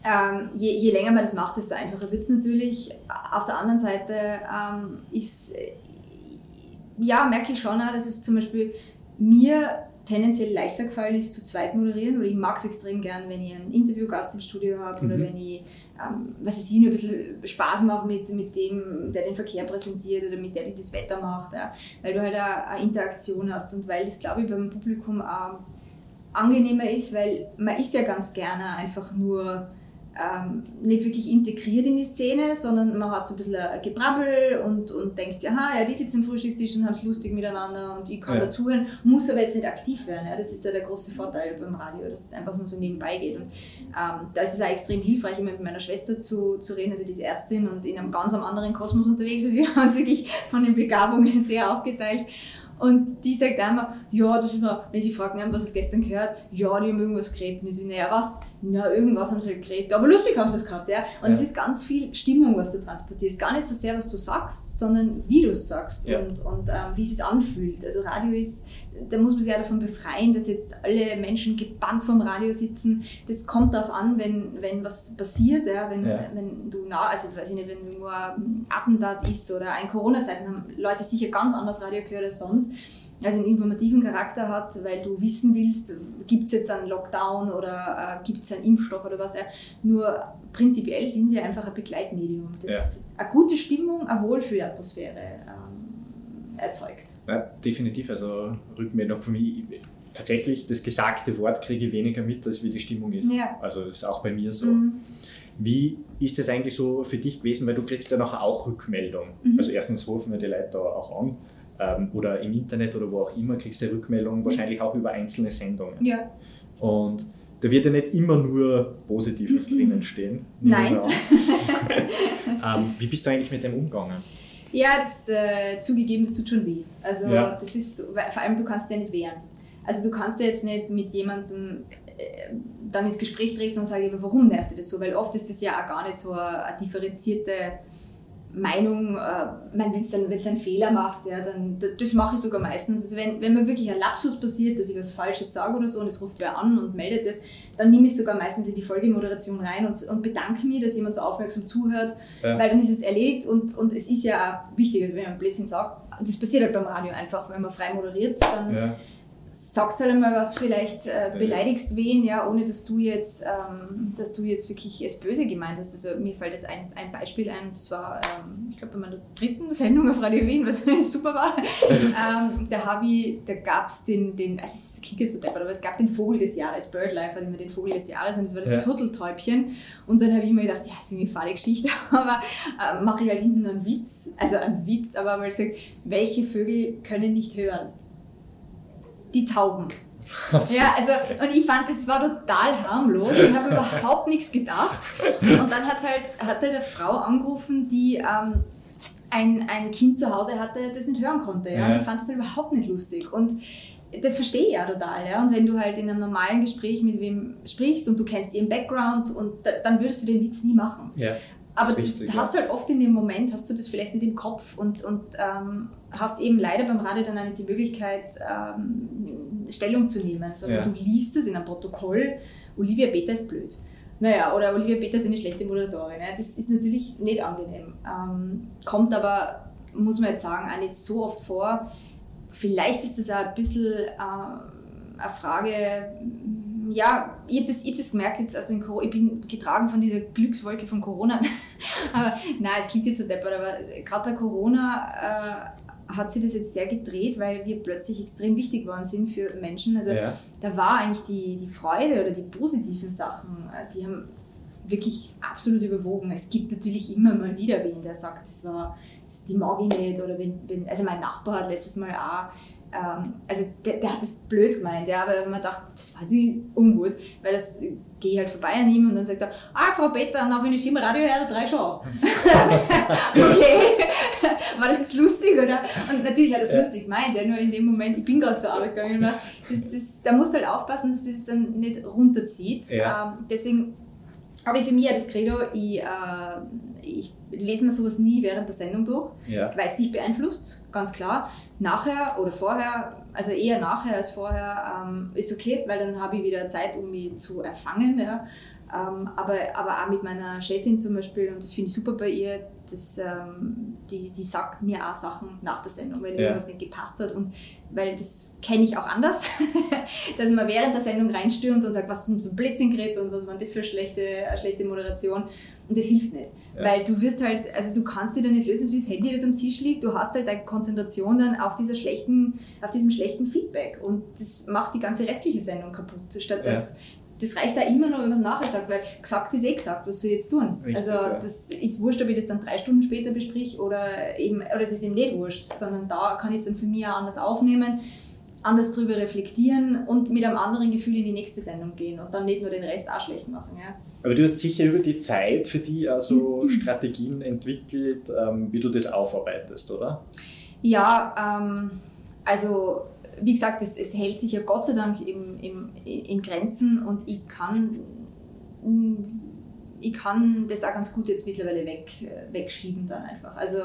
ähm, je, je, länger man das macht, desto einfacher wird es natürlich. Auf der anderen Seite ähm, ist, ja, merke ich schon, dass es zum Beispiel mir tendenziell leichter gefallen ist, zu zweit moderieren. Oder ich mag es extrem gern, wenn ich einen Interviewgast im Studio habe mhm. oder wenn ich, ähm, was ich nur ein bisschen Spaß mache mit, mit dem, der den Verkehr präsentiert oder mit der, die das Wetter macht. Ja. Weil du halt eine Interaktion hast und weil das, glaube ich, beim Publikum auch angenehmer ist, weil man ist ja ganz gerne einfach nur ähm, nicht wirklich integriert in die Szene, sondern man hat so ein bisschen ein Gebrabbel und, und denkt sich, aha, ja, die sitzen am Frühstückstisch und haben es lustig miteinander und ich kann ja. dazuhören, muss aber jetzt nicht aktiv werden. Ja? Das ist ja der große Vorteil beim Radio, dass es einfach nur so nebenbei geht. Und ähm, da ist es auch extrem hilfreich, immer mit meiner Schwester zu, zu reden, also diese Ärztin und in einem ganz anderen Kosmos unterwegs ist. Wir haben uns wirklich von den Begabungen sehr aufgeteilt. Und die sagt einmal, ja, das ist immer, wenn sie fragen, was hast du gestern gehört? Ja, die haben irgendwas geredet. Und ich sage, naja, was? Na, irgendwas haben sie halt geredet. Aber lustig haben sie es gehabt, ja. Und es ist ganz viel Stimmung, was du transportierst. Gar nicht so sehr, was du sagst, sondern wie du es sagst ja. und, und ähm, wie es sich anfühlt. Also Radio ist, da muss man sich ja davon befreien, dass jetzt alle Menschen gebannt vom Radio sitzen. Das kommt darauf an, wenn, wenn was passiert, ja, wenn, ja. wenn du nah, also weiß ich nicht, wenn irgendwo ein Attentat ist oder ein Corona-Zeiten haben Leute sicher ganz anders Radio gehört als sonst also einen informativen Charakter hat, weil du wissen willst, gibt es jetzt einen Lockdown oder äh, gibt es einen Impfstoff oder was. Äh, nur prinzipiell sind wir einfach ein Begleitmedium, das ja. eine gute Stimmung, eine Wohlfühlatmosphäre ähm, erzeugt. Ja, definitiv. Also Rückmeldung von mir. Tatsächlich, das gesagte Wort kriege ich weniger mit, als wie die Stimmung ist. Ja. Also das ist auch bei mir so. Mhm. Wie ist das eigentlich so für dich gewesen? Weil du kriegst ja nachher auch Rückmeldung. Mhm. Also erstens rufen wir die Leute da auch an ähm, oder im Internet oder wo auch immer kriegst du Rückmeldungen, wahrscheinlich auch über einzelne Sendungen. Ja. Und da wird ja nicht immer nur Positives mhm. drinnen stehen. Nein. ähm, wie bist du eigentlich mit dem umgegangen? Ja, das äh, zugegeben, das tut schon weh. Also ja. das ist, vor allem du kannst ja nicht wehren. Also du kannst ja jetzt nicht mit jemandem äh, dann ins Gespräch treten und sagen, warum nervt dir das so? Weil oft ist das ja auch gar nicht so eine, eine differenzierte Meinung, äh, wenn du dann, einen Fehler machst, ja, dann das mache ich sogar meistens. Also wenn, wenn mir wirklich ein Lapsus passiert, dass ich was Falsches sage oder so und es ruft wer an und meldet das, dann nehme ich es sogar meistens in die Folgemoderation rein und, und bedanke mich, dass jemand so aufmerksam zuhört, ja. weil dann ist es erledigt und, und es ist ja auch wichtig, also wenn man Blödsinn sagt, das passiert halt beim Radio einfach, wenn man frei moderiert, dann ja sagst halt einmal was, vielleicht äh, beleidigst wen, ja, ohne dass du jetzt, ähm, dass du jetzt wirklich es böse gemeint hast. Also mir fällt jetzt ein, ein Beispiel ein, das war, ähm, ich glaube, bei meiner dritten Sendung auf Radio Wien, was super war. ähm, da habe ich, da gab es den, den, also es klingt so deppert, aber es gab den Vogel des Jahres, Birdlife hat immer den Vogel des Jahres und das war das ja. Turteltäubchen. Und dann habe ich mir gedacht, ja, das ist eine fahle Geschichte, aber äh, mache ich halt hinten einen Witz, also einen Witz, aber mal gesagt, welche Vögel können nicht hören? Die Tauben. Ja, also, und ich fand, das war total harmlos und habe überhaupt nichts gedacht. Und dann hat halt, hat halt eine Frau angerufen, die ähm, ein, ein Kind zu Hause hatte, das nicht hören konnte. Ja? Und die fand es dann überhaupt nicht lustig. Und das verstehe ich ja total. Ja? Und wenn du halt in einem normalen Gespräch mit wem sprichst und du kennst ihren Background, und da, dann würdest du den Witz nie machen. Ja. Aber richtig, du hast ja. halt oft in dem Moment, hast du das vielleicht nicht im Kopf und, und ähm, hast eben leider beim Radio dann nicht die Möglichkeit, ähm, Stellung zu nehmen, sondern ja. du liest es in einem Protokoll, Olivia Peter ist blöd. Naja, oder Olivia Peter ist eine schlechte Moderatorin. Das ist natürlich nicht angenehm. Ähm, kommt aber, muss man jetzt sagen, auch nicht so oft vor. Vielleicht ist das auch ein bisschen äh, eine Frage ja, ich habe das, hab das gemerkt jetzt, also in Corona, ich bin getragen von dieser Glückswolke von Corona. aber nein, es klingt jetzt so deppert, aber gerade bei Corona hat sich das jetzt sehr gedreht, weil wir plötzlich extrem wichtig geworden sind für Menschen. Also Ja. da war eigentlich die, die Freude oder die positiven Sachen, äh, die haben wirklich absolut überwogen. Es gibt natürlich immer mal wieder wen, der sagt, das war, das, die mag ich nicht. Oder wenn, wenn, also mein Nachbar hat letztes Mal auch, ähm, also der, der hat das blöd gemeint, ja, aber man dachte, das war nicht ungut, weil das äh, gehe halt vorbei an ihm und dann sagt er, ah, Frau Peter, na, wenn ich Sie im Radio höre, drei schon. okay, war das jetzt lustig, oder? Und natürlich hat er es Ja. lustig gemeint, ja, nur in dem Moment, ich bin gerade zur Arbeit gegangen das, das, da musst du halt aufpassen, dass das dann nicht runterzieht. Ja. Ähm, deswegen habe ich für mich ja das Credo, ich, äh, ich lese mir sowas nie während der Sendung durch, Ja. weil es dich beeinflusst, ganz klar. Nachher oder vorher, also eher nachher als vorher, ähm, ist okay, weil dann habe ich wieder Zeit, um mich zu erfangen. Ja. Ähm, aber, aber auch mit meiner Chefin zum Beispiel, und das finde ich super bei ihr, das, ähm, die, die sagt mir auch Sachen nach der Sendung, wenn Ja. irgendwas nicht gepasst hat. Und weil das kenne ich auch anders, dass man während der Sendung reinstürmt und sagt, was ist denn für ein Blödsinn geredet und was war das für eine schlechte, eine schlechte Moderation. Und das hilft nicht. Ja. Weil du wirst halt, also du kannst dir da nicht lösen, wie das Handy, das am Tisch liegt. Du hast halt deine Konzentration dann auf dieser schlechten, auf diesem schlechten Feedback. Und das macht die ganze restliche Sendung kaputt. Statt Ja. Das reicht da immer noch, wenn man es nachher sagt, weil gesagt ist eh gesagt, was soll ich jetzt tun? Richtig, also ja. das ist wurscht, ob ich das dann drei Stunden später besprich oder eben, oder es ist eben nicht wurscht, sondern da kann ich es dann für mich auch anders aufnehmen, anders drüber reflektieren und mit einem anderen Gefühl in die nächste Sendung gehen und dann nicht nur den Rest auch schlecht machen. Ja. Aber du hast sicher über die Zeit für die also Mhm. Strategien entwickelt, ähm, wie du das aufarbeitest, oder? Ja, ähm, also wie gesagt, es, es hält sich ja Gott sei Dank im, im, in Grenzen und ich kann, ich kann das auch ganz gut jetzt mittlerweile weg, äh, wegschieben dann einfach. Also,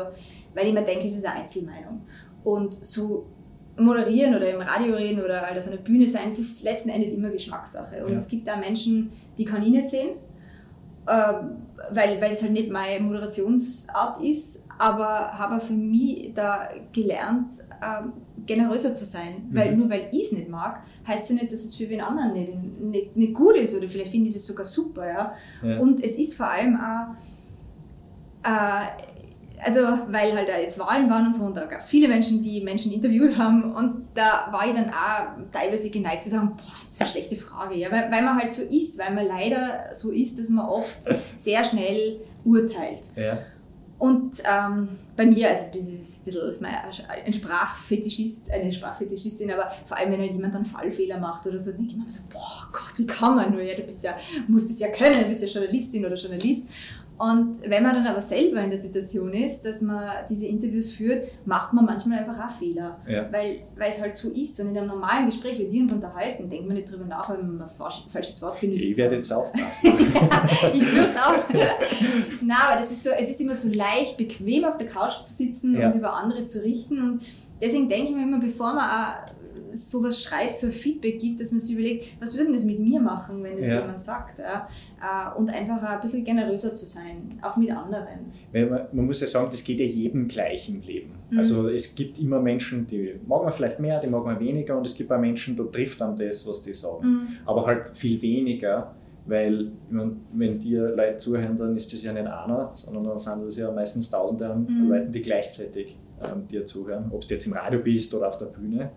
weil ich mir denke, es ist eine Einzelmeinung. Und so moderieren oder im Radio reden oder halt auf einer Bühne sein, es ist letzten Endes immer Geschmackssache. Und Ja. es gibt da Menschen, die kann ich nicht sehen, ähm, weil, weil es halt nicht meine Moderationsart ist, aber habe für mich da gelernt, ähm, generöser zu sein. Mhm. Weil nur weil ich es nicht mag, heißt ja nicht, dass es für wen anderen nicht, nicht, nicht gut ist oder vielleicht finde ich das sogar super. Ja? Ja. Und es ist vor allem auch, äh, also weil halt da jetzt Wahlen waren und so, und da gab es viele Menschen, die Menschen interviewt haben und da war ich dann auch teilweise geneigt zu sagen, boah, das ist eine schlechte Frage, ja, weil, weil man halt so ist, weil man leider so ist, dass man oft sehr schnell urteilt. ja. Und ähm, bei mir, also das ist ein bisschen ein Sprachfetischist, eine Sprachfetischistin, aber vor allem, wenn halt jemand einen Fallfehler macht oder so, denke ich immer so, boah Gott, wie kann man nur, ja, du bist ja, musst es ja können, du bist ja Journalistin oder Journalist. Und wenn man dann aber selber in der Situation ist, dass man diese Interviews führt, macht man manchmal einfach auch Fehler. Ja. Weil, weil es halt so ist. Und in einem normalen Gespräch, wie wir uns unterhalten, denkt man nicht drüber nach, wenn man ein falsch- falsches Wort benutzt. Ich werde jetzt aufpassen. ich fürchte auch. Nein, aber das ist so, es ist immer so leicht, bequem auf der Couch zu sitzen Ja. und über andere zu richten. Und deswegen denke ich mir immer, bevor man auch sowas schreibt, so ein Feedback gibt, dass man sich überlegt, was würde das mit mir machen, wenn das Ja. jemand sagt. Ja? Äh, Und einfach ein bisschen generöser zu sein, auch mit anderen. Weil man, man muss ja sagen, das geht ja jedem gleich im Leben. Mhm. Also es gibt immer Menschen, die mag man vielleicht mehr, die mag man weniger und es gibt auch Menschen, da trifft dann das, was die sagen. Mhm. Aber halt viel weniger, weil mein, wenn dir Leute zuhören, dann ist das ja nicht einer, sondern dann sind das ja meistens Tausende an Mhm. Leuten, die gleichzeitig ähm, dir zuhören, ob du jetzt im Radio bist oder auf der Bühne.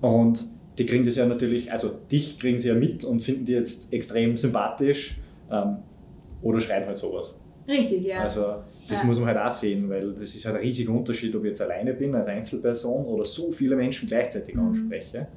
Und die kriegen das ja natürlich, also dich kriegen sie ja mit und finden die jetzt extrem sympathisch ähm, oder schreiben halt sowas. Richtig, ja. Also das Ja. muss man halt auch sehen, weil das ist halt ein riesiger Unterschied, ob ich jetzt alleine bin als Einzelperson oder so viele Menschen gleichzeitig Mhm. anspreche.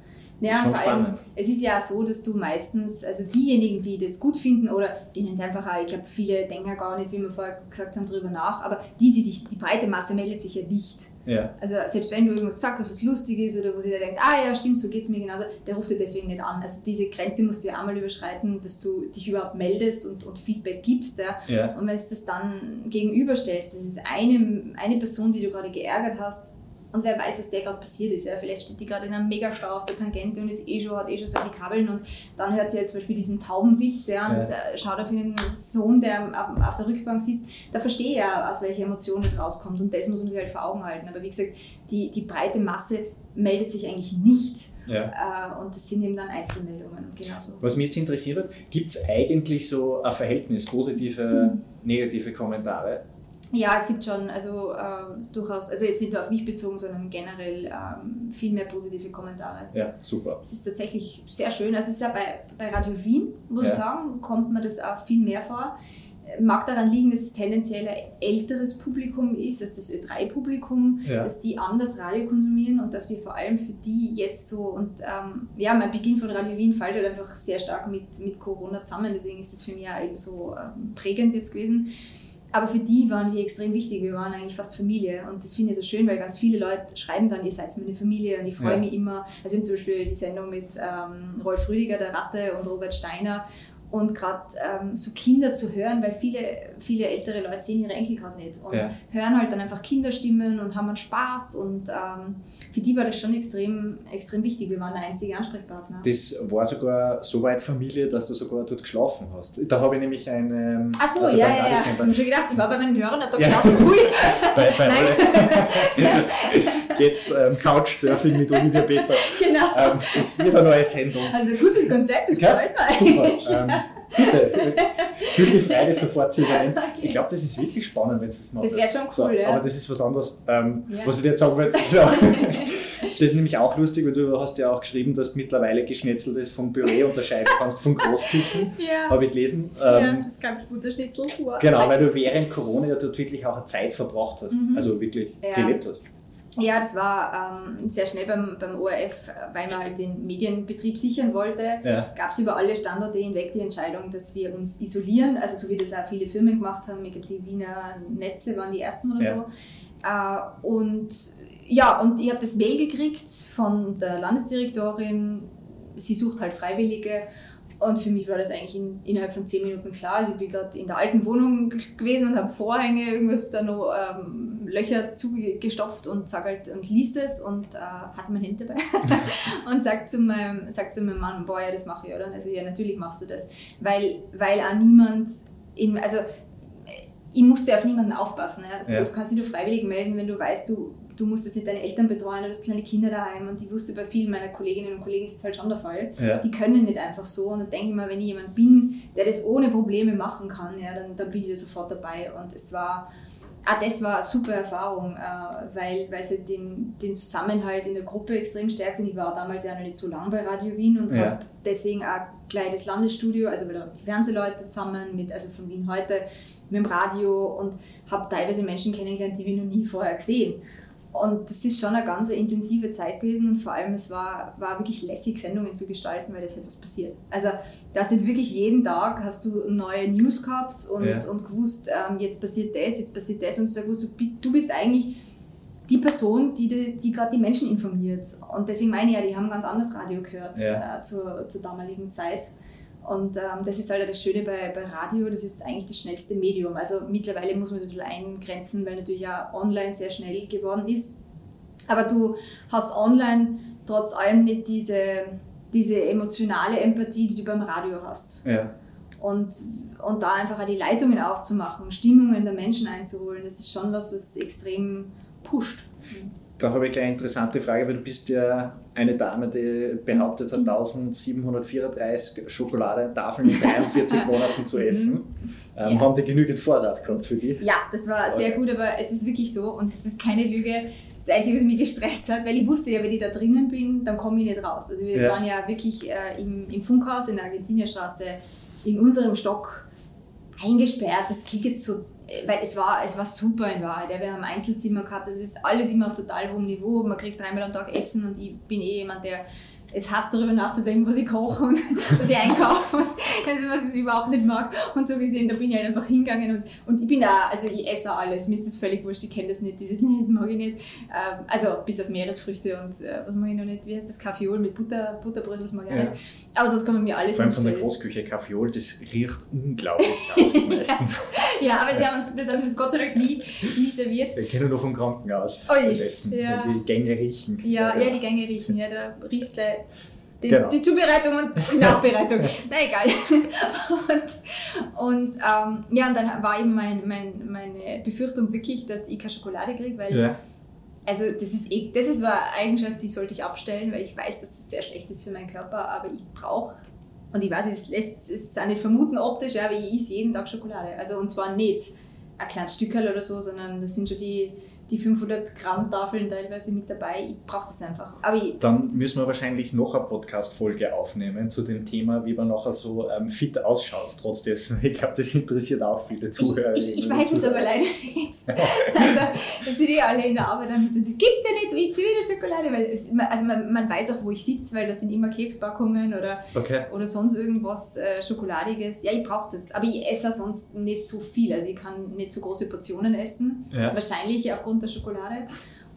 Ja, vor allem, spannend. es ist ja so, dass du meistens, also diejenigen, die das gut finden oder denen es einfach auch, ich glaube, viele denken gar nicht, wie wir vorher gesagt haben, darüber nach, aber die, die sich, die breite Masse meldet sich ja nicht. Ja, Also selbst wenn du irgendwas sagst, was lustig ist oder wo sie da denkt, ah ja, stimmt, so geht es mir genauso, der ruft dir deswegen nicht an. Also diese Grenze musst du ja einmal überschreiten, dass du dich überhaupt meldest und, und Feedback gibst. Ja. ja, Und wenn du das dann gegenüberstellst, das ist eine, eine Person, die du gerade geärgert hast und wer weiß, was der gerade passiert ist. Ja. Vielleicht steht die gerade in einem Megastau auf der Tangente und ist eh schon, hat eh schon solche Kabeln und dann hört sie halt zum Beispiel diesen Taubenwitz ja, und Ja. äh, schaut auf ihren Sohn, der auf, auf der Rückbank sitzt. Da verstehe ich ja, aus welcher Emotion das rauskommt und das muss man sich halt vor Augen halten. Aber wie gesagt, die, die breite Masse meldet sich eigentlich nicht ja. äh, und das sind eben dann Einzelmeldungen. Genauso. Was mich jetzt interessiert gibt es eigentlich so ein Verhältnis, positive, Mhm. negative Kommentare? Ja, es gibt schon, also äh, durchaus, also jetzt nicht nur auf mich bezogen, sondern generell ähm, viel mehr positive Kommentare. Ja, super. Es ist tatsächlich sehr schön. Also es ist ja bei, bei Radio Wien, muss Ja. ich sagen, kommt mir das auch viel mehr vor. Mag daran liegen, dass es tendenziell ein älteres Publikum ist als das Ö3-Publikum, Ja. dass die anders Radio konsumieren und dass wir vor allem für die jetzt so und ähm, ja, mein Beginn von Radio Wien fällt halt einfach sehr stark mit, mit Corona zusammen, deswegen ist das für mich auch eben so ähm, prägend jetzt gewesen. Aber für die waren wir extrem wichtig. Wir waren eigentlich fast Familie. Und das finde ich so schön, weil ganz viele Leute schreiben dann, ihr seid meine Familie. Und ich freue Ja. mich immer. Also zum Beispiel die Sendung mit ähm, Rolf Rüdiger, der Ratte und Robert Steiner. Und gerade ähm, so Kinder zu hören, weil viele, viele ältere Leute sehen ihre Enkel gerade nicht. Und Ja. hören halt dann einfach Kinderstimmen und haben einen Spaß. Und ähm, für die war das schon extrem, extrem wichtig. Wir waren der einzige Ansprechpartner. Das war sogar so weit Familie, dass du sogar dort geschlafen hast. Da habe ich nämlich ein. ähm, Ach so, also ja, ja, ja. Ich habe schon gedacht, ich war bei meinen Hörern, da Ja. geschlafen. Ui. bei, bei alle jetzt ähm, Couchsurfing mit Olivia Peter. genau. Ähm, das wird ein neues Sendung. Also gutes Konzept, das Ja, gefällt mir Super. Ähm, bitte, fühl die Freude sofort zu übernehmen. Okay. Ich glaube, das ist wirklich spannend, wenn du das machst. Das wäre schon So, cool, ja. Aber das ist was anderes. Ähm, Ja. Was ich dir jetzt sagen wollte, ja. das ist nämlich auch lustig, weil du hast ja auch geschrieben, dass du mittlerweile Geschnetzeltes vom Püree unterscheiden kannst von Großküchen. ja. Habe ich gelesen. ja, Ähm, das gab Butterschnitzel vor. Genau, weil du während Corona ja dort wirklich auch eine Zeit verbracht hast. Mhm. Also wirklich Ja. gelebt hast. Ja, das war ähm, sehr schnell beim, beim ORF, weil man halt den Medienbetrieb sichern wollte. Ja. Gab es über alle Standorte hinweg die Entscheidung, dass wir uns isolieren, also so wie das auch viele Firmen gemacht haben. Ich glaube, die Wiener Netze waren die ersten oder Ja. so. Äh, und ja, und ich habe das Mail gekriegt von der Landesdirektorin, sie sucht halt Freiwillige. Und für mich war das eigentlich in, innerhalb von zehn Minuten klar. Also ich bin gerade in der alten Wohnung gewesen und habe Vorhänge, irgendwas da noch ähm, Löcher zugestopft und sag halt und liest es und äh, hatte mein Handy dabei und sagt zu meinem, sagt zu meinem Mann, boah, ja, das mache ich, oder? Also ja, natürlich machst du das. Weil, weil auch niemand in, also äh, ich musste auf niemanden aufpassen. Ja? Also, Ja. Du kannst dich nur freiwillig melden, wenn du weißt, du, du musst jetzt nicht deine Eltern betreuen, du hast kleine Kinder daheim und ich wusste bei vielen meiner Kolleginnen und Kollegen ist das halt schon der Fall Ja. die können nicht einfach so. Und dann denke ich mal, wenn ich jemand bin, der das ohne Probleme machen kann, ja, dann, dann bin ich da sofort dabei. Und es war, ah, das war eine super Erfahrung, äh, weil, weil sie den, den Zusammenhalt in der Gruppe extrem stärkt. Und ich war damals ja noch nicht so lange bei Radio Wien und Ja. habe deswegen auch gleich das Landesstudio, also bei der Fernsehleute zusammen mit, also von Wien heute, mit dem Radio und habe teilweise Menschen kennengelernt, die wir noch nie vorher gesehen. Und das ist schon eine ganz intensive Zeit gewesen und vor allem es war, war wirklich lässig, Sendungen zu gestalten, weil das halt was passiert. Also da sind wirklich jeden Tag hast du neue News gehabt und, Ja. und gewusst, ähm, jetzt passiert das, jetzt passiert das und du, gewusst, du, bist, du bist eigentlich die Person, die, die, die gerade die Menschen informiert. Und deswegen meine ich ja, die haben ganz anders Radio gehört Ja. äh, zur, zur damaligen Zeit. Und ähm, das ist halt das Schöne bei, bei Radio, das ist eigentlich das schnellste Medium. Also mittlerweile muss man es ein bisschen eingrenzen, weil natürlich ja online sehr schnell geworden ist. Aber du hast online trotz allem nicht diese, diese emotionale Empathie, die du beim Radio hast. Ja. Und, und da einfach auch die Leitungen aufzumachen, Stimmungen der Menschen einzuholen, das ist schon was, was extrem pusht. Da habe ich eine interessante Frage, weil du bist ja eine Dame, die behauptet hat, 1734 Schokoladentafeln in 43 Monaten zu essen. Ähm, Ja. Haben die genügend Vorrat gehabt für die? Ja, das war sehr Okay. gut, aber es ist wirklich so und es ist keine Lüge. Das Einzige, was mich gestresst hat, weil ich wusste ja, wenn ich da drinnen bin, dann komme ich nicht raus. Also wir Ja. waren ja wirklich äh, im, im Funkhaus in der Argentinierstraße in unserem Stock eingesperrt. Das klingt jetzt so, weil es war, es war super in Wahrheit. Ja, wir haben Einzelzimmer gehabt, das ist alles immer auf total hohem Niveau. Man kriegt dreimal am Tag Essen und ich bin eh jemand, der es hasst, darüber nachzudenken, was ich koche und was ich einkaufe. Und ist was, ich überhaupt nicht mag. Und so gesehen, da bin ich halt einfach hingegangen und, und ich bin da, also ich esse auch alles, mir ist das völlig wurscht, ich kenne das nicht, dieses, nee, das mag ich nicht. Ähm, also bis auf Meeresfrüchte und äh, was mag ich noch nicht, wie heißt das, Kaffeeol mit Butter, Butterbrösel, das mag ich Ja. nicht. Aber sonst kann man mir alles Vor allem von der. Großküche Kaffeeol, das riecht unglaublich aus meistens. Ja, aber sie haben uns, das haben uns Gott sei Dank nie, nie serviert. Wir kennen nur vom Krankenhaus Ui, das Essen, ja. die Gänge riechen. Ja, ja, die Gänge riechen, ja, da riechst du die, Genau. die Zubereitung und die Nachbereitung. Na egal. Und, und ähm, ja, und dann war eben mein, mein, meine Befürchtung wirklich, dass ich keine Schokolade kriege, weil Ja. also das ist eh, das ist eine Eigenschaft, die sollte ich abstellen, weil ich weiß, dass das sehr schlecht ist für meinen Körper, aber ich brauche und ich weiß, es lässt es auch nicht vermuten optisch, aber ich esse jeden Tag Schokolade. Also und zwar nicht ein kleines Stückerl oder so, sondern das sind schon die, die 500 Gramm Tafeln teilweise mit dabei. Ich brauche das einfach. Aber ich, Dann müssen wir wahrscheinlich noch eine Podcast-Folge aufnehmen zu dem Thema, wie man nachher so ähm, fit ausschaut. Trotz dessen, ich glaube, das interessiert auch viele Zuhörer. ich, ich weiß es aber leider nicht. also, das sind eh alle in der Arbeit so, das gibt ja nicht, isst schon wieder Schokolade. Weil es, also man, man weiß auch, wo ich sitze, weil das sind immer Kekspackungen oder, Okay. oder sonst irgendwas äh, Schokoladiges. Ja, ich brauche das. Aber ich esse sonst nicht so viel. Also ich kann nicht so große Portionen essen. Ja. Wahrscheinlich aufgrund der Schokolade.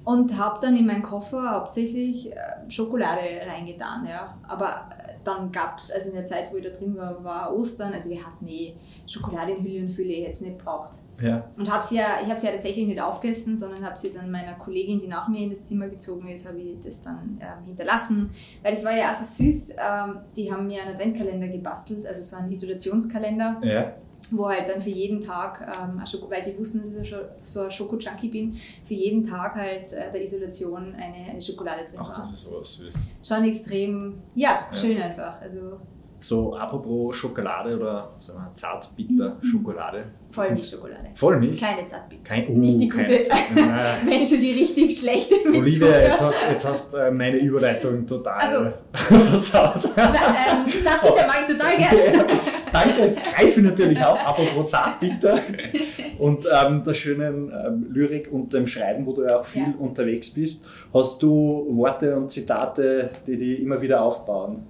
Und habe dann in meinen Koffer hauptsächlich äh, Schokolade reingetan. Ja. Aber äh, dann gab es, also in der Zeit, wo ich da drin war, war Ostern. Also wir hatten eh Schokolade in Hülle und Fülle jetzt nicht braucht. Ja. Und habe sie ja, ich habe sie ja tatsächlich nicht aufgegessen, sondern habe sie dann meiner Kollegin, die nach mir in das Zimmer gezogen ist, habe ich das dann ähm, hinterlassen. Weil das war ja auch so süß. Ähm, die haben mir einen Adventkalender gebastelt, also so einen Isolationskalender Ja. Wo halt dann für jeden Tag, ähm, Schoko, weil sie wussten, dass ich so, ein Schoko-Junkie bin, für jeden Tag halt äh, der Isolation eine, eine Schokolade drin Ach, war. das ist sowas süß. Schon extrem, ja, Ja. schön einfach. Also So, apropos Schokolade oder sagen wir, zartbitter Schokolade. Vollmilchschokolade. Vollmilch? Keine Zartbitter. Kein, oh, Nicht die keine gute. Wenn schon die richtig schlechte mit Olivia, jetzt hast, jetzt hast äh, meine Überleitung total Also. versaut. ähm, Zartbitter mag ich total gerne. Danke, jetzt greife ich natürlich auch, apropos Zartbitter und ähm, der schönen ähm, Lyrik und dem Schreiben, wo du ja auch viel Ja. unterwegs bist. Hast du Worte und Zitate, die die immer wieder aufbauen?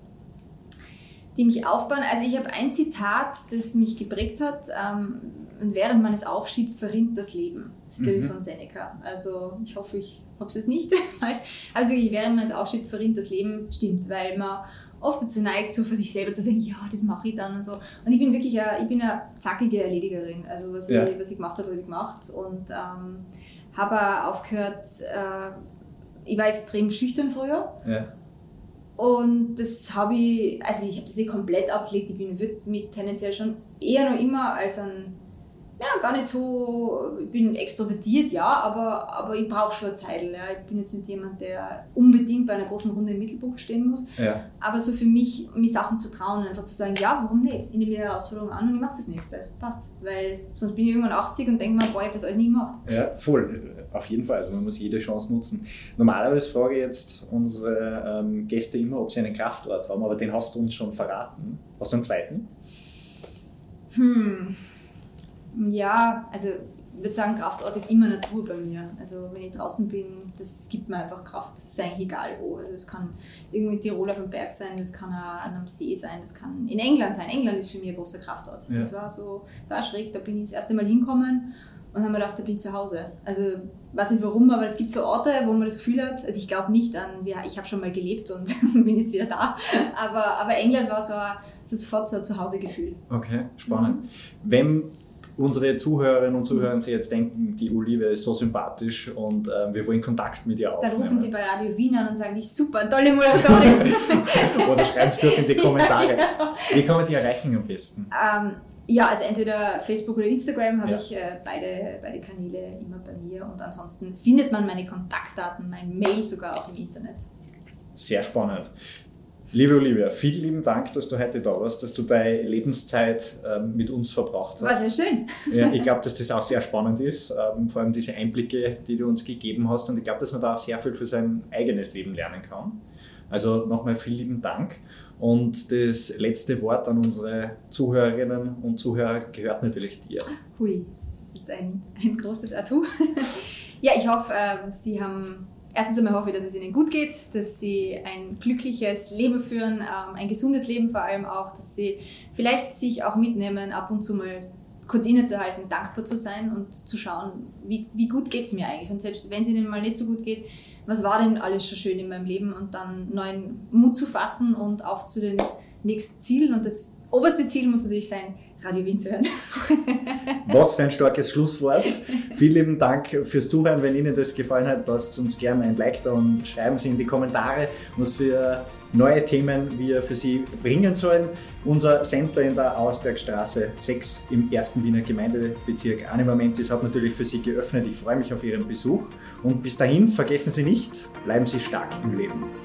die mich aufbauen. Also ich habe ein Zitat, das mich geprägt hat. Ähm, und während man es aufschiebt, verrinnt das Leben. Das ist Mhm. von Seneca. Also ich hoffe, ich habe es jetzt nicht falsch. Also während man es aufschiebt, verrinnt das Leben. Stimmt, weil man oft dazu neigt, so für sich selber zu sagen, ja, das mache ich dann und so. Und ich bin wirklich eine, ich bin eine zackige Erledigerin. Also was, Ja. ich, was ich gemacht habe, habe ich gemacht. Und ähm, habe auch aufgehört, äh, ich war extrem schüchtern früher. Ja. Und das habe ich, also ich habe das nicht komplett abgelegt. Ich bin mich tendenziell schon eher noch immer als ein, ja, gar nicht so, ich bin extrovertiert, ja, aber, aber ich brauche schon eine Zeit. Ja. Ich bin jetzt nicht jemand, der unbedingt bei einer großen Runde im Mittelpunkt stehen muss. Ja. Aber so für mich, mir Sachen zu trauen und einfach zu sagen, ja, warum nicht? Ich nehme die Herausforderung an und ich mache das nächste. Passt. Weil sonst bin ich irgendwann 80 und denke mir, boah, ich habe das alles nie gemacht. Ja, voll, auf jeden Fall. Also man muss jede Chance nutzen. Normalerweise frage ich jetzt unsere ähm, Gäste immer, ob sie einen Kraftort haben, aber den hast du uns schon verraten. Hast du einen zweiten? Hm. Ja, also ich würde sagen, Kraftort ist immer Natur bei mir. Also wenn ich draußen bin, das gibt mir einfach Kraft. Das ist eigentlich egal wo. Also es kann irgendwo in Tirol auf dem Berg sein, das kann auch an einem See sein, das kann in England sein. England ist für mich ein großer Kraftort. Ja. Das war so, das war schräg, da bin ich das erste Mal hinkommen und habe mir gedacht, da bin ich zu Hause. Also weiß nicht warum, aber es gibt so Orte, wo man das Gefühl hat, also ich glaube nicht an, ich habe schon mal gelebt und bin jetzt wieder da, aber, aber England war so, ein, so sofort so ein Zuhausegefühl. Okay, spannend. Wenn unsere Zuhörerinnen und Zuhörer sich jetzt denken, die Olivia ist so sympathisch und äh, wir wollen Kontakt mit ihr Dann aufnehmen. rufen sie bei Radio Wien an und sagen, die ist super, tolle Moderatorin. Oder schreibst du in die Kommentare. Genau. Wie kann man die erreichen am besten? ähm, ja, also entweder Facebook oder Instagram habe Ja. ich äh, beide, beide Kanäle immer bei mir und ansonsten findet man meine Kontaktdaten, mein Mail sogar auch im Internet. Sehr spannend. Liebe Olivia, vielen lieben Dank, dass du heute da warst, dass du deine Lebenszeit ähm, mit uns verbracht War hast. sehr schön. Ja, ich glaube, dass das auch sehr spannend ist, ähm, vor allem diese Einblicke, die du uns gegeben hast. Und ich glaube, dass man da auch sehr viel für sein eigenes Leben lernen kann. Also nochmal vielen lieben Dank. Und das letzte Wort an unsere Zuhörerinnen und Zuhörer gehört natürlich dir. Hui, das ist jetzt ein, ein großes Atu. ja, ich hoffe, ähm, Sie haben, erstens einmal hoffe ich, dass es Ihnen gut geht, dass Sie ein glückliches Leben führen, ähm, ein gesundes Leben vor allem auch, dass Sie vielleicht sich auch mitnehmen, ab und zu mal kurz innezuhalten, dankbar zu sein und zu schauen, wie, wie gut geht es mir eigentlich. Und selbst wenn es Ihnen mal nicht so gut geht, was war denn alles schon schön in meinem Leben und dann neuen Mut zu fassen und auf zu den nächsten Zielen. Und das oberste Ziel muss natürlich sein, Radio Wien zu hören. Was für ein starkes Schlusswort. Vielen lieben Dank fürs Zuhören. Wenn Ihnen das gefallen hat, lasst uns gerne ein Like da und schreiben Sie in die Kommentare, was für neue Themen wir für Sie bringen sollen. Unser Center in der Auersbergstraße 6 im ersten Wiener Gemeindebezirk Animamentis hat natürlich für Sie geöffnet. Ich freue mich auf Ihren Besuch und bis dahin vergessen Sie nicht, bleiben Sie stark im Leben.